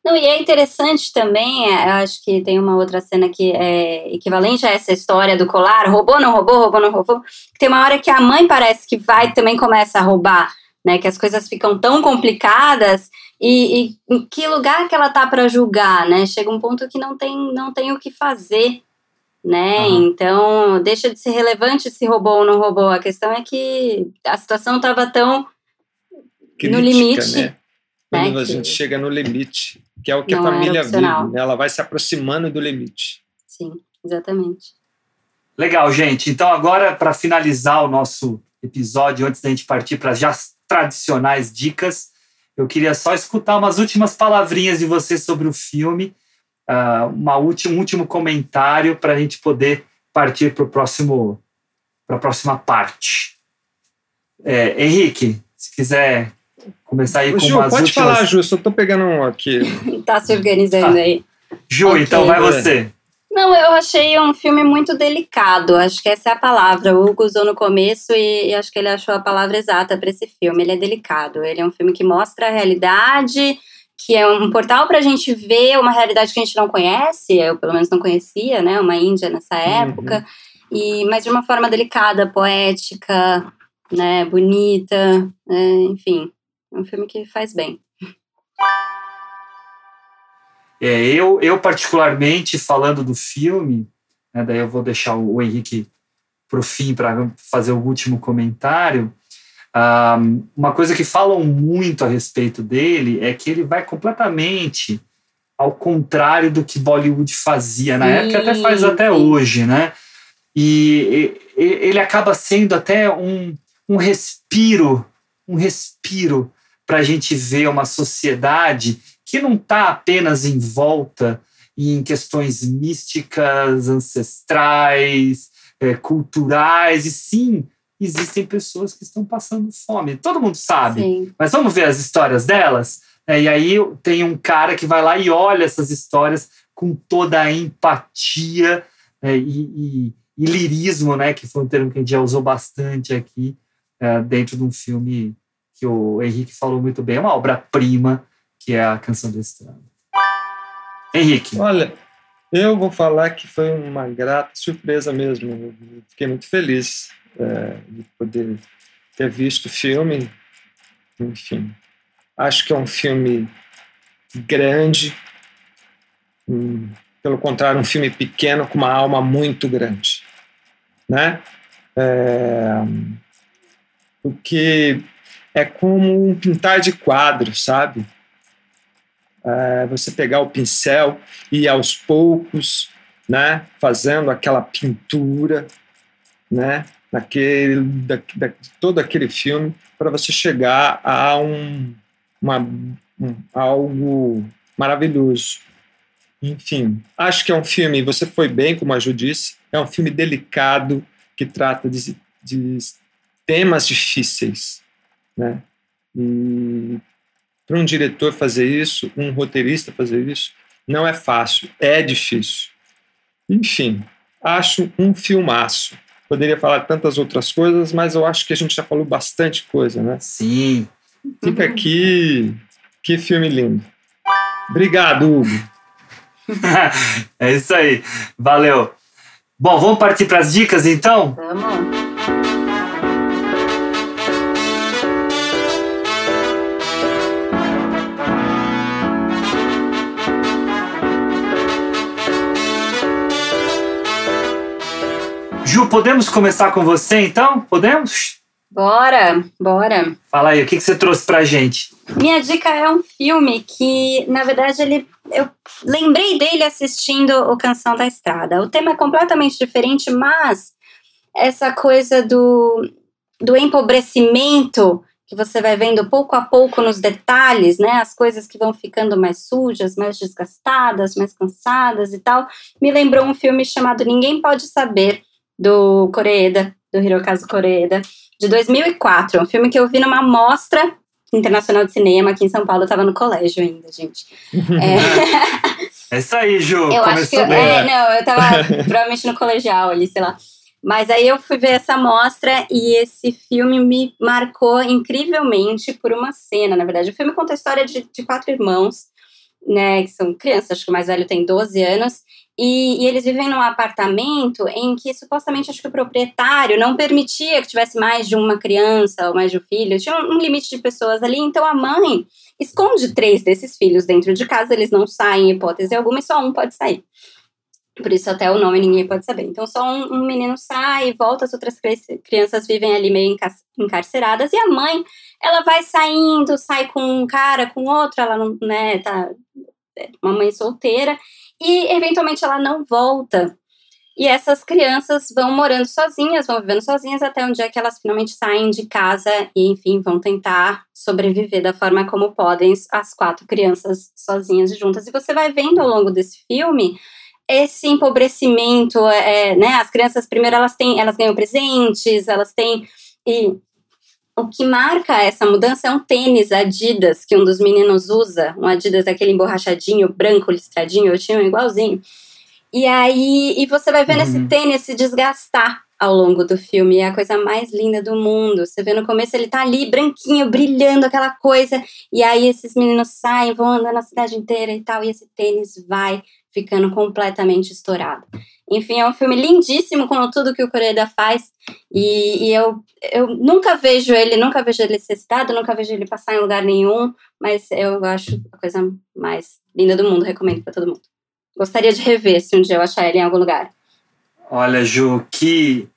C: Não, e é interessante também, é, acho que tem uma outra cena que é equivalente a essa história do colar, roubou, não roubou, roubou, não roubou. Tem uma hora que a mãe parece que vai também começa a roubar, né? Que as coisas ficam tão complicadas e, e em que lugar que ela tá para julgar, né? Chega um ponto que não tem, não tem o que fazer, né? Então deixa de ser relevante se roubou ou não roubou. A questão é que a situação estava tão
B: crítica,
C: limite,
B: né? Quando
C: né,
B: a
C: que-
B: gente chega no limite, que é o que a
C: Não é
B: família vive,
C: opcional.
B: né? ela vai se aproximando do limite.
C: sim, exatamente.
A: Legal, gente. Então, agora, para finalizar o nosso episódio, antes da gente partir para as já tradicionais dicas, eu queria só escutar umas últimas palavrinhas de vocês sobre o filme, ah, uma última, um último comentário para a gente poder partir para próximo para a próxima parte. É, Henrique, se quiser começar aí
B: Ô,
A: com
B: Ju,
A: umas
B: pode
A: últimas...
B: falar, Ju, só tô pegando um aqui.
C: Tá se organizando
A: Ah.
C: aí.
A: Ju,
C: Ok.
A: então vai você.
C: Não, eu achei um filme muito delicado. Acho que essa é a palavra. O Hugo usou no começo e, e acho que ele achou a palavra exata para esse filme. Ele é delicado. Ele é um filme que mostra a realidade, que é um portal para a gente ver uma realidade que a gente não conhece. Eu, pelo menos, não conhecia, né? Uma Índia nessa época. E, mas de uma forma delicada, poética, né? Bonita. é, enfim, é um filme que faz bem.
A: É, eu, eu, particularmente, falando do filme, né, daí eu vou deixar o, o Henrique para o fim para fazer o último comentário. Ah, uma coisa que falam muito a respeito dele é que ele vai completamente ao contrário do que Bollywood fazia na
C: Sim,
A: época, até faz até
C: sim.
A: hoje, né? E, e- ele acaba sendo até um, um respiro, um respiro para a gente ver uma sociedade que não está apenas em volta em questões místicas, ancestrais, eh, culturais, e sim, existem pessoas que estão passando fome. Todo mundo sabe.
C: Sim.
A: Mas vamos ver as histórias delas? É, e aí tem um cara que vai lá e olha essas histórias com toda a empatia é, e, e- e lirismo, né? Que foi um termo que a gente já usou bastante aqui é, dentro de um filme que o Henrique falou muito bem, é uma obra-prima, que é a Canção da Estrada. Henrique,
B: Olha, eu vou falar que foi uma grata surpresa mesmo. Eu Fiquei muito feliz é, de poder ter visto o filme. Enfim, acho que é um filme grande. Hum, pelo contrário, um filme pequeno com uma alma muito grande, né? É, porque é como um pintar de quadro, sabe? É, você pegar o pincel e aos poucos, né, fazendo aquela pintura, né, naquele, da, da, todo aquele filme, para você chegar a um, uma, um, algo maravilhoso. Enfim, acho que é um filme, você foi bem, como a Ju disse, é um filme delicado que trata de, de temas difíceis, né, e para um diretor fazer isso, um roteirista fazer isso, não é fácil, é difícil. Enfim, acho um filmaço. Poderia falar tantas outras coisas, mas eu acho que a gente já falou bastante coisa, né?
A: sim.
B: Fica aqui, que filme lindo. Obrigado, Hugo.
A: é isso aí. Valeu. Bom, vamos partir para as dicas então?
C: Vamos.
A: Ju, podemos começar com você então? Podemos?
C: Bora, bora.
A: Fala aí, o que, que você trouxe pra gente?
C: Minha dica é um filme que, na verdade, ele, eu lembrei dele assistindo o Canção da Estrada. O tema é completamente diferente, mas essa coisa do, do empobrecimento que você vai vendo pouco a pouco nos detalhes, né? As coisas que vão ficando mais sujas, mais desgastadas, mais cansadas e tal. Me lembrou um filme chamado Ninguém Pode Saber, do Koreeda, do Hirokazu Koreeda, de 2004. Um filme que eu vi numa mostra internacional de cinema aqui em São Paulo. Eu tava no colégio ainda, gente. É,
A: É isso aí, Ju.
C: eu acho que.
A: Começou bem.
C: É, não, eu tava provavelmente no colegial ali, sei lá. Mas aí eu fui ver essa mostra e esse filme me marcou incrivelmente por uma cena, na verdade. O filme conta a história de, de quatro irmãos, né, que são crianças, acho que o mais velho tem 12 anos, e, e eles vivem num apartamento em que supostamente acho que o proprietário não permitia que tivesse mais de uma criança ou mais de um filho, tinha um, um limite de pessoas ali, então a mãe esconde três desses filhos dentro de casa, eles não saem em hipótese alguma e só um pode sair. Por isso até o nome ninguém pode saber. Então só um, um menino sai volta, as outras cri- crianças vivem ali meio enca- encarceradas e a mãe, ela vai saindo, sai com um cara, com outro, ela não, né, tá é uma mãe solteira e eventualmente ela não volta. E essas crianças vão morando sozinhas, vão vivendo sozinhas até um dia que elas finalmente saem de casa e, enfim, vão tentar sobreviver da forma como podem as quatro crianças sozinhas juntas. E você vai vendo ao longo desse filme esse empobrecimento, é, né? As crianças primeiro elas têm, elas ganham presentes, elas têm e o que marca essa mudança é um tênis Adidas que um dos meninos usa, um Adidas daquele emborrachadinho, branco, listradinho, eu tinha um igualzinho. E aí, e você vai vendo esse
A: Uhum.
C: tênis se desgastar ao longo do filme, é a coisa mais linda do mundo. Você vê no começo ele tá ali branquinho, brilhando aquela coisa, e aí esses meninos saem, vão andando a cidade inteira e tal, e esse tênis vai ficando completamente estourado. Enfim, é um filme lindíssimo com tudo que o Koreeda faz. E, e eu, eu nunca vejo ele, nunca vejo ele ser citado, nunca vejo ele passar em lugar nenhum, mas eu acho a coisa mais linda do mundo, recomendo para todo mundo. Gostaria de rever se um dia eu achar ele em algum lugar.
A: Olha, Ju, que,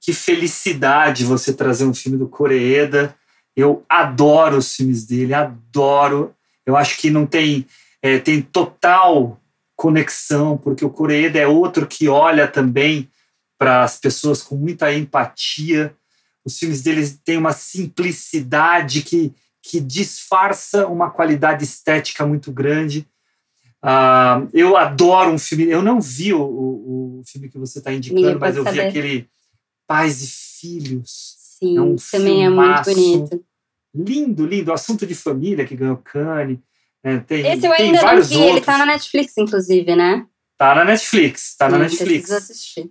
A: que felicidade você trazer um filme do Koreeda. Eu adoro os filmes dele, adoro. Eu acho que não tem, é, tem total conexão, porque o Koreeda é outro que olha também para as pessoas com muita empatia. Os filmes deles têm uma simplicidade que, que disfarça uma qualidade estética muito grande. Ah, eu adoro um filme. Eu não vi o, o, o filme que você está indicando,
C: Ninguém
A: mas eu vi
C: saber.
A: aquele Pais e Filhos.
C: Sim,
A: É um
C: também é muito
A: filmaço.
C: bonito.
A: Lindo, lindo. Assunto de família que ganhou Cannes. Né? Tem,
C: Esse eu ainda não vi,
A: outros.
C: ele tá na Netflix, inclusive, né?
A: Tá na Netflix. Tá na
C: Sim,
A: Netflix.
C: Preciso assistir.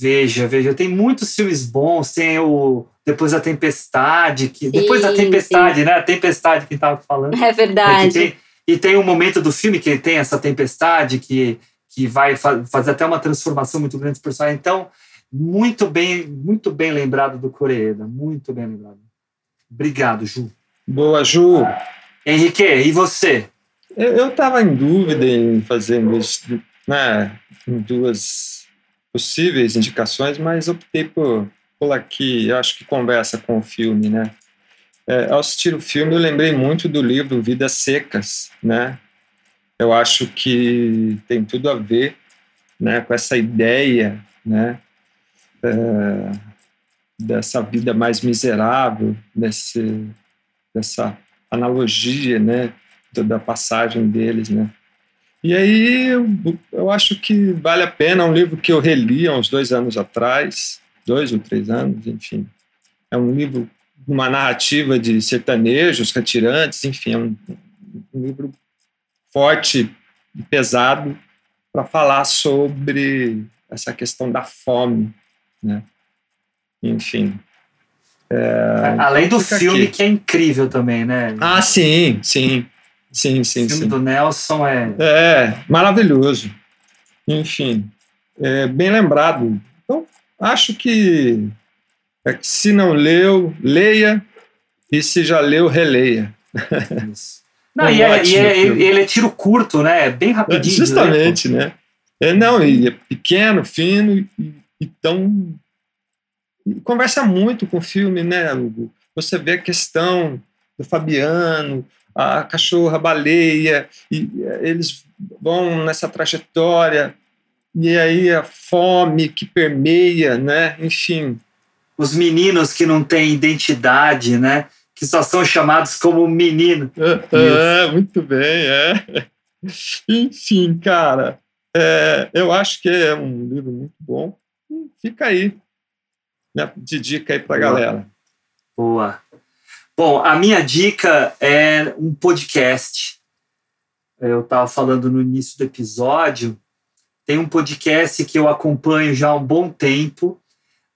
A: Veja, veja. Tem muitos filmes bons. Tem o Depois da Tempestade. Que,
C: Sim,
A: depois da Tempestade, né? A Tempestade que estava falando.
C: É
A: É,
C: verdade.
A: tem- e tem um momento do filme que tem essa tempestade que, que vai fa fazer até uma transformação muito grande do personagem. Então, muito bem, muito bem lembrado do Koreeda. Muito bem lembrado. Obrigado, Ju.
B: Boa, Ju.
A: Henrique, e você?
B: Eu estava em dúvida em fazer né, em duas possíveis indicações, mas optei por pular aqui. Acho que conversa com o filme, né? É, ao assistir o filme, eu lembrei muito do livro Vidas Secas, né? Eu acho que tem tudo a ver, né, com essa ideia, né, é, dessa vida mais miserável, desse, dessa analogia, né, da- passagem deles, né? E aí eu, eu acho que vale a pena, é um livro que eu reli há uns dois anos atrás, dois ou três anos, enfim. É um livro, uma narrativa de sertanejos, retirantes, enfim, é um, um livro forte e pesado para falar sobre essa questão da fome, né? Enfim. É,
A: Além do filme,
B: aqui.
A: que é incrível também, né?
B: Ah, sim, sim. Sim,
A: o
B: sim,
A: filme
B: sim.
A: do Nelson é.
B: É, maravilhoso. Enfim, é, bem lembrado. Então, acho que é, se não leu, leia, e se já leu, releia.
A: isso. Não,
B: Um
A: e, é, e
B: ótimo
A: é-
B: filme.
A: ele é tiro curto, né? É bem rapidinho.
B: Justamente, né? É, não, e é pequeno, fino e, e tão e conversa muito com o filme, né, Hugo? Você vê a questão do Fabiano, a cachorra, a baleia, e eles vão nessa trajetória, e aí a fome que permeia, né? Enfim.
A: Os meninos que não têm identidade, né? Que só são chamados como menino.
B: É, é muito bem, é. Enfim, cara, é, eu acho que é um livro muito bom. Fica aí, né, de dica aí para a galera.
A: Boa. Bom, a minha dica é um podcast. Eu estava falando no início do episódio. Tem um podcast que eu acompanho já há um bom tempo.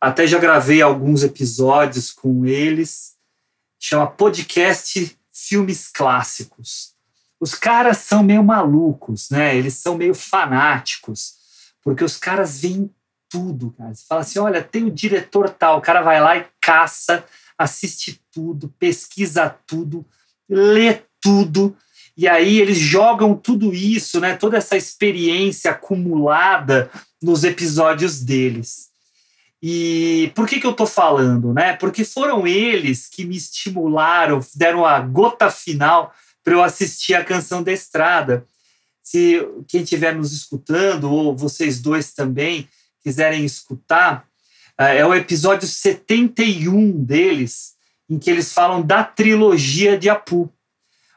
A: Até já gravei alguns episódios com eles. Chama Podcast Filmes Clássicos. Os caras são meio malucos, né? Eles são meio fanáticos, porque os caras veem tudo, cara. Você fala assim: olha, tem o diretor tal, o cara vai lá e caça assiste tudo, pesquisa tudo, lê tudo, e aí eles jogam tudo isso, né, toda essa experiência acumulada nos episódios deles. E por que, que eu estou falando? Né? Porque foram eles que me estimularam, deram a gota final para eu assistir a Canção da Estrada. Se quem estiver nos escutando, ou vocês dois também, quiserem escutar, é, é o episódio 71 deles, em que eles falam da trilogia de Apu.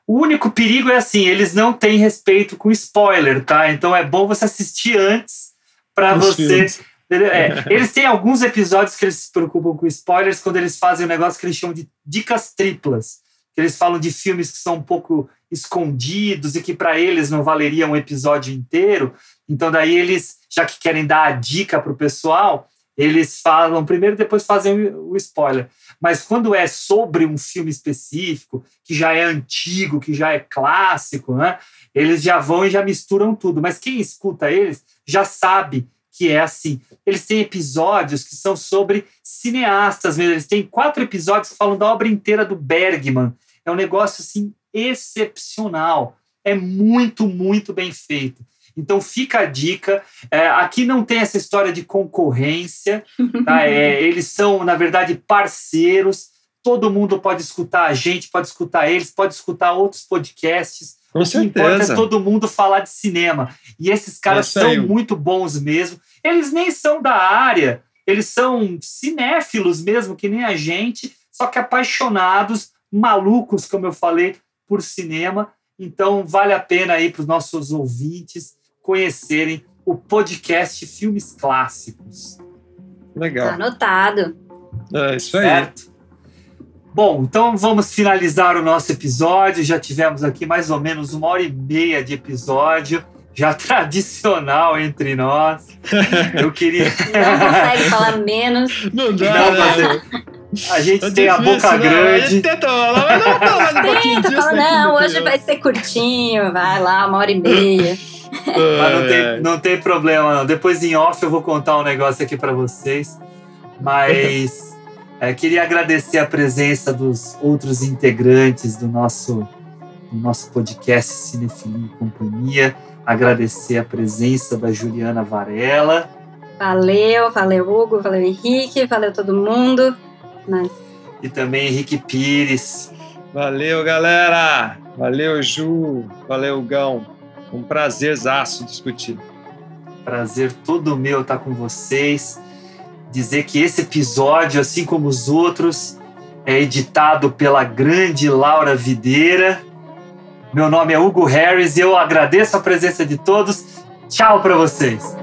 A: O único perigo é assim, eles não têm respeito com spoiler, tá? Então é bom você assistir antes para você. É, eles têm alguns episódios que eles se preocupam com spoilers quando eles fazem um negócio que eles chamam de dicas triplas. Que eles falam de filmes que são um pouco escondidos e que para eles não valeria um episódio inteiro. Então daí eles, já que querem dar a dica para o pessoal, eles falam primeiro, depois fazem o spoiler. Mas quando é sobre um filme específico, que já é antigo, que já é clássico, né? Eles já vão e já misturam tudo. Mas quem escuta eles já sabe que é assim. Eles têm episódios que são sobre cineastas mesmo. Eles têm quatro episódios que falam da obra inteira do Bergman. É um negócio assim excepcional. É muito, muito bem feito. Então fica a dica. É, aqui não tem essa história de concorrência, tá? é, eles são, na verdade, parceiros. Todo mundo pode escutar a gente, pode escutar eles, pode escutar outros podcasts.
B: Com
A: o que
B: certeza.
A: importa é todo mundo falar de cinema. E esses caras são
B: aí.
A: muito bons mesmo. Eles nem são da área, eles são cinéfilos mesmo, que nem a gente, só que apaixonados, malucos, como eu falei, por cinema. Então vale a pena aí para os nossos ouvintes conhecerem o podcast Filmes Clássicos.
B: Legal.
C: Tá anotado.
B: É isso aí.
A: Certo? Bom, então vamos finalizar o nosso episódio. Já tivemos aqui mais ou menos uma hora e meia de episódio, já tradicional entre nós. Eu queria.
C: Não consegue falar menos.
B: Não dá,
A: Não,
B: né?
A: mas A gente
B: É
A: tem a
B: difícil,
A: boca
B: né?
A: grande.
B: A gente tenta falar, mas não falar um pouquinho
C: Tenta,
B: disso
C: fala,
B: aqui,
C: não, hoje vai ser curtinho, vai lá, uma hora e meia.
A: Mas não
B: É,
A: tem, não tem problema, não. Depois em off eu vou contar um negócio aqui para vocês. Mas é, queria agradecer a presença dos outros integrantes do nosso, do nosso podcast Cinefilia e Companhia. Agradecer a presença da Juliana Varela.
C: Valeu, valeu, Hugo, valeu, Henrique, valeu todo mundo. Mas
A: E também Henrique Pires.
B: Valeu, galera. Valeu, Ju. Valeu, Gão. Um prazerzaço discutir.
A: Prazer todo meu estar com vocês. Dizer que esse episódio, assim como os outros, é editado pela grande Laura Videira. Meu nome é Hugo Harris e eu agradeço a presença de todos. Tchau para vocês.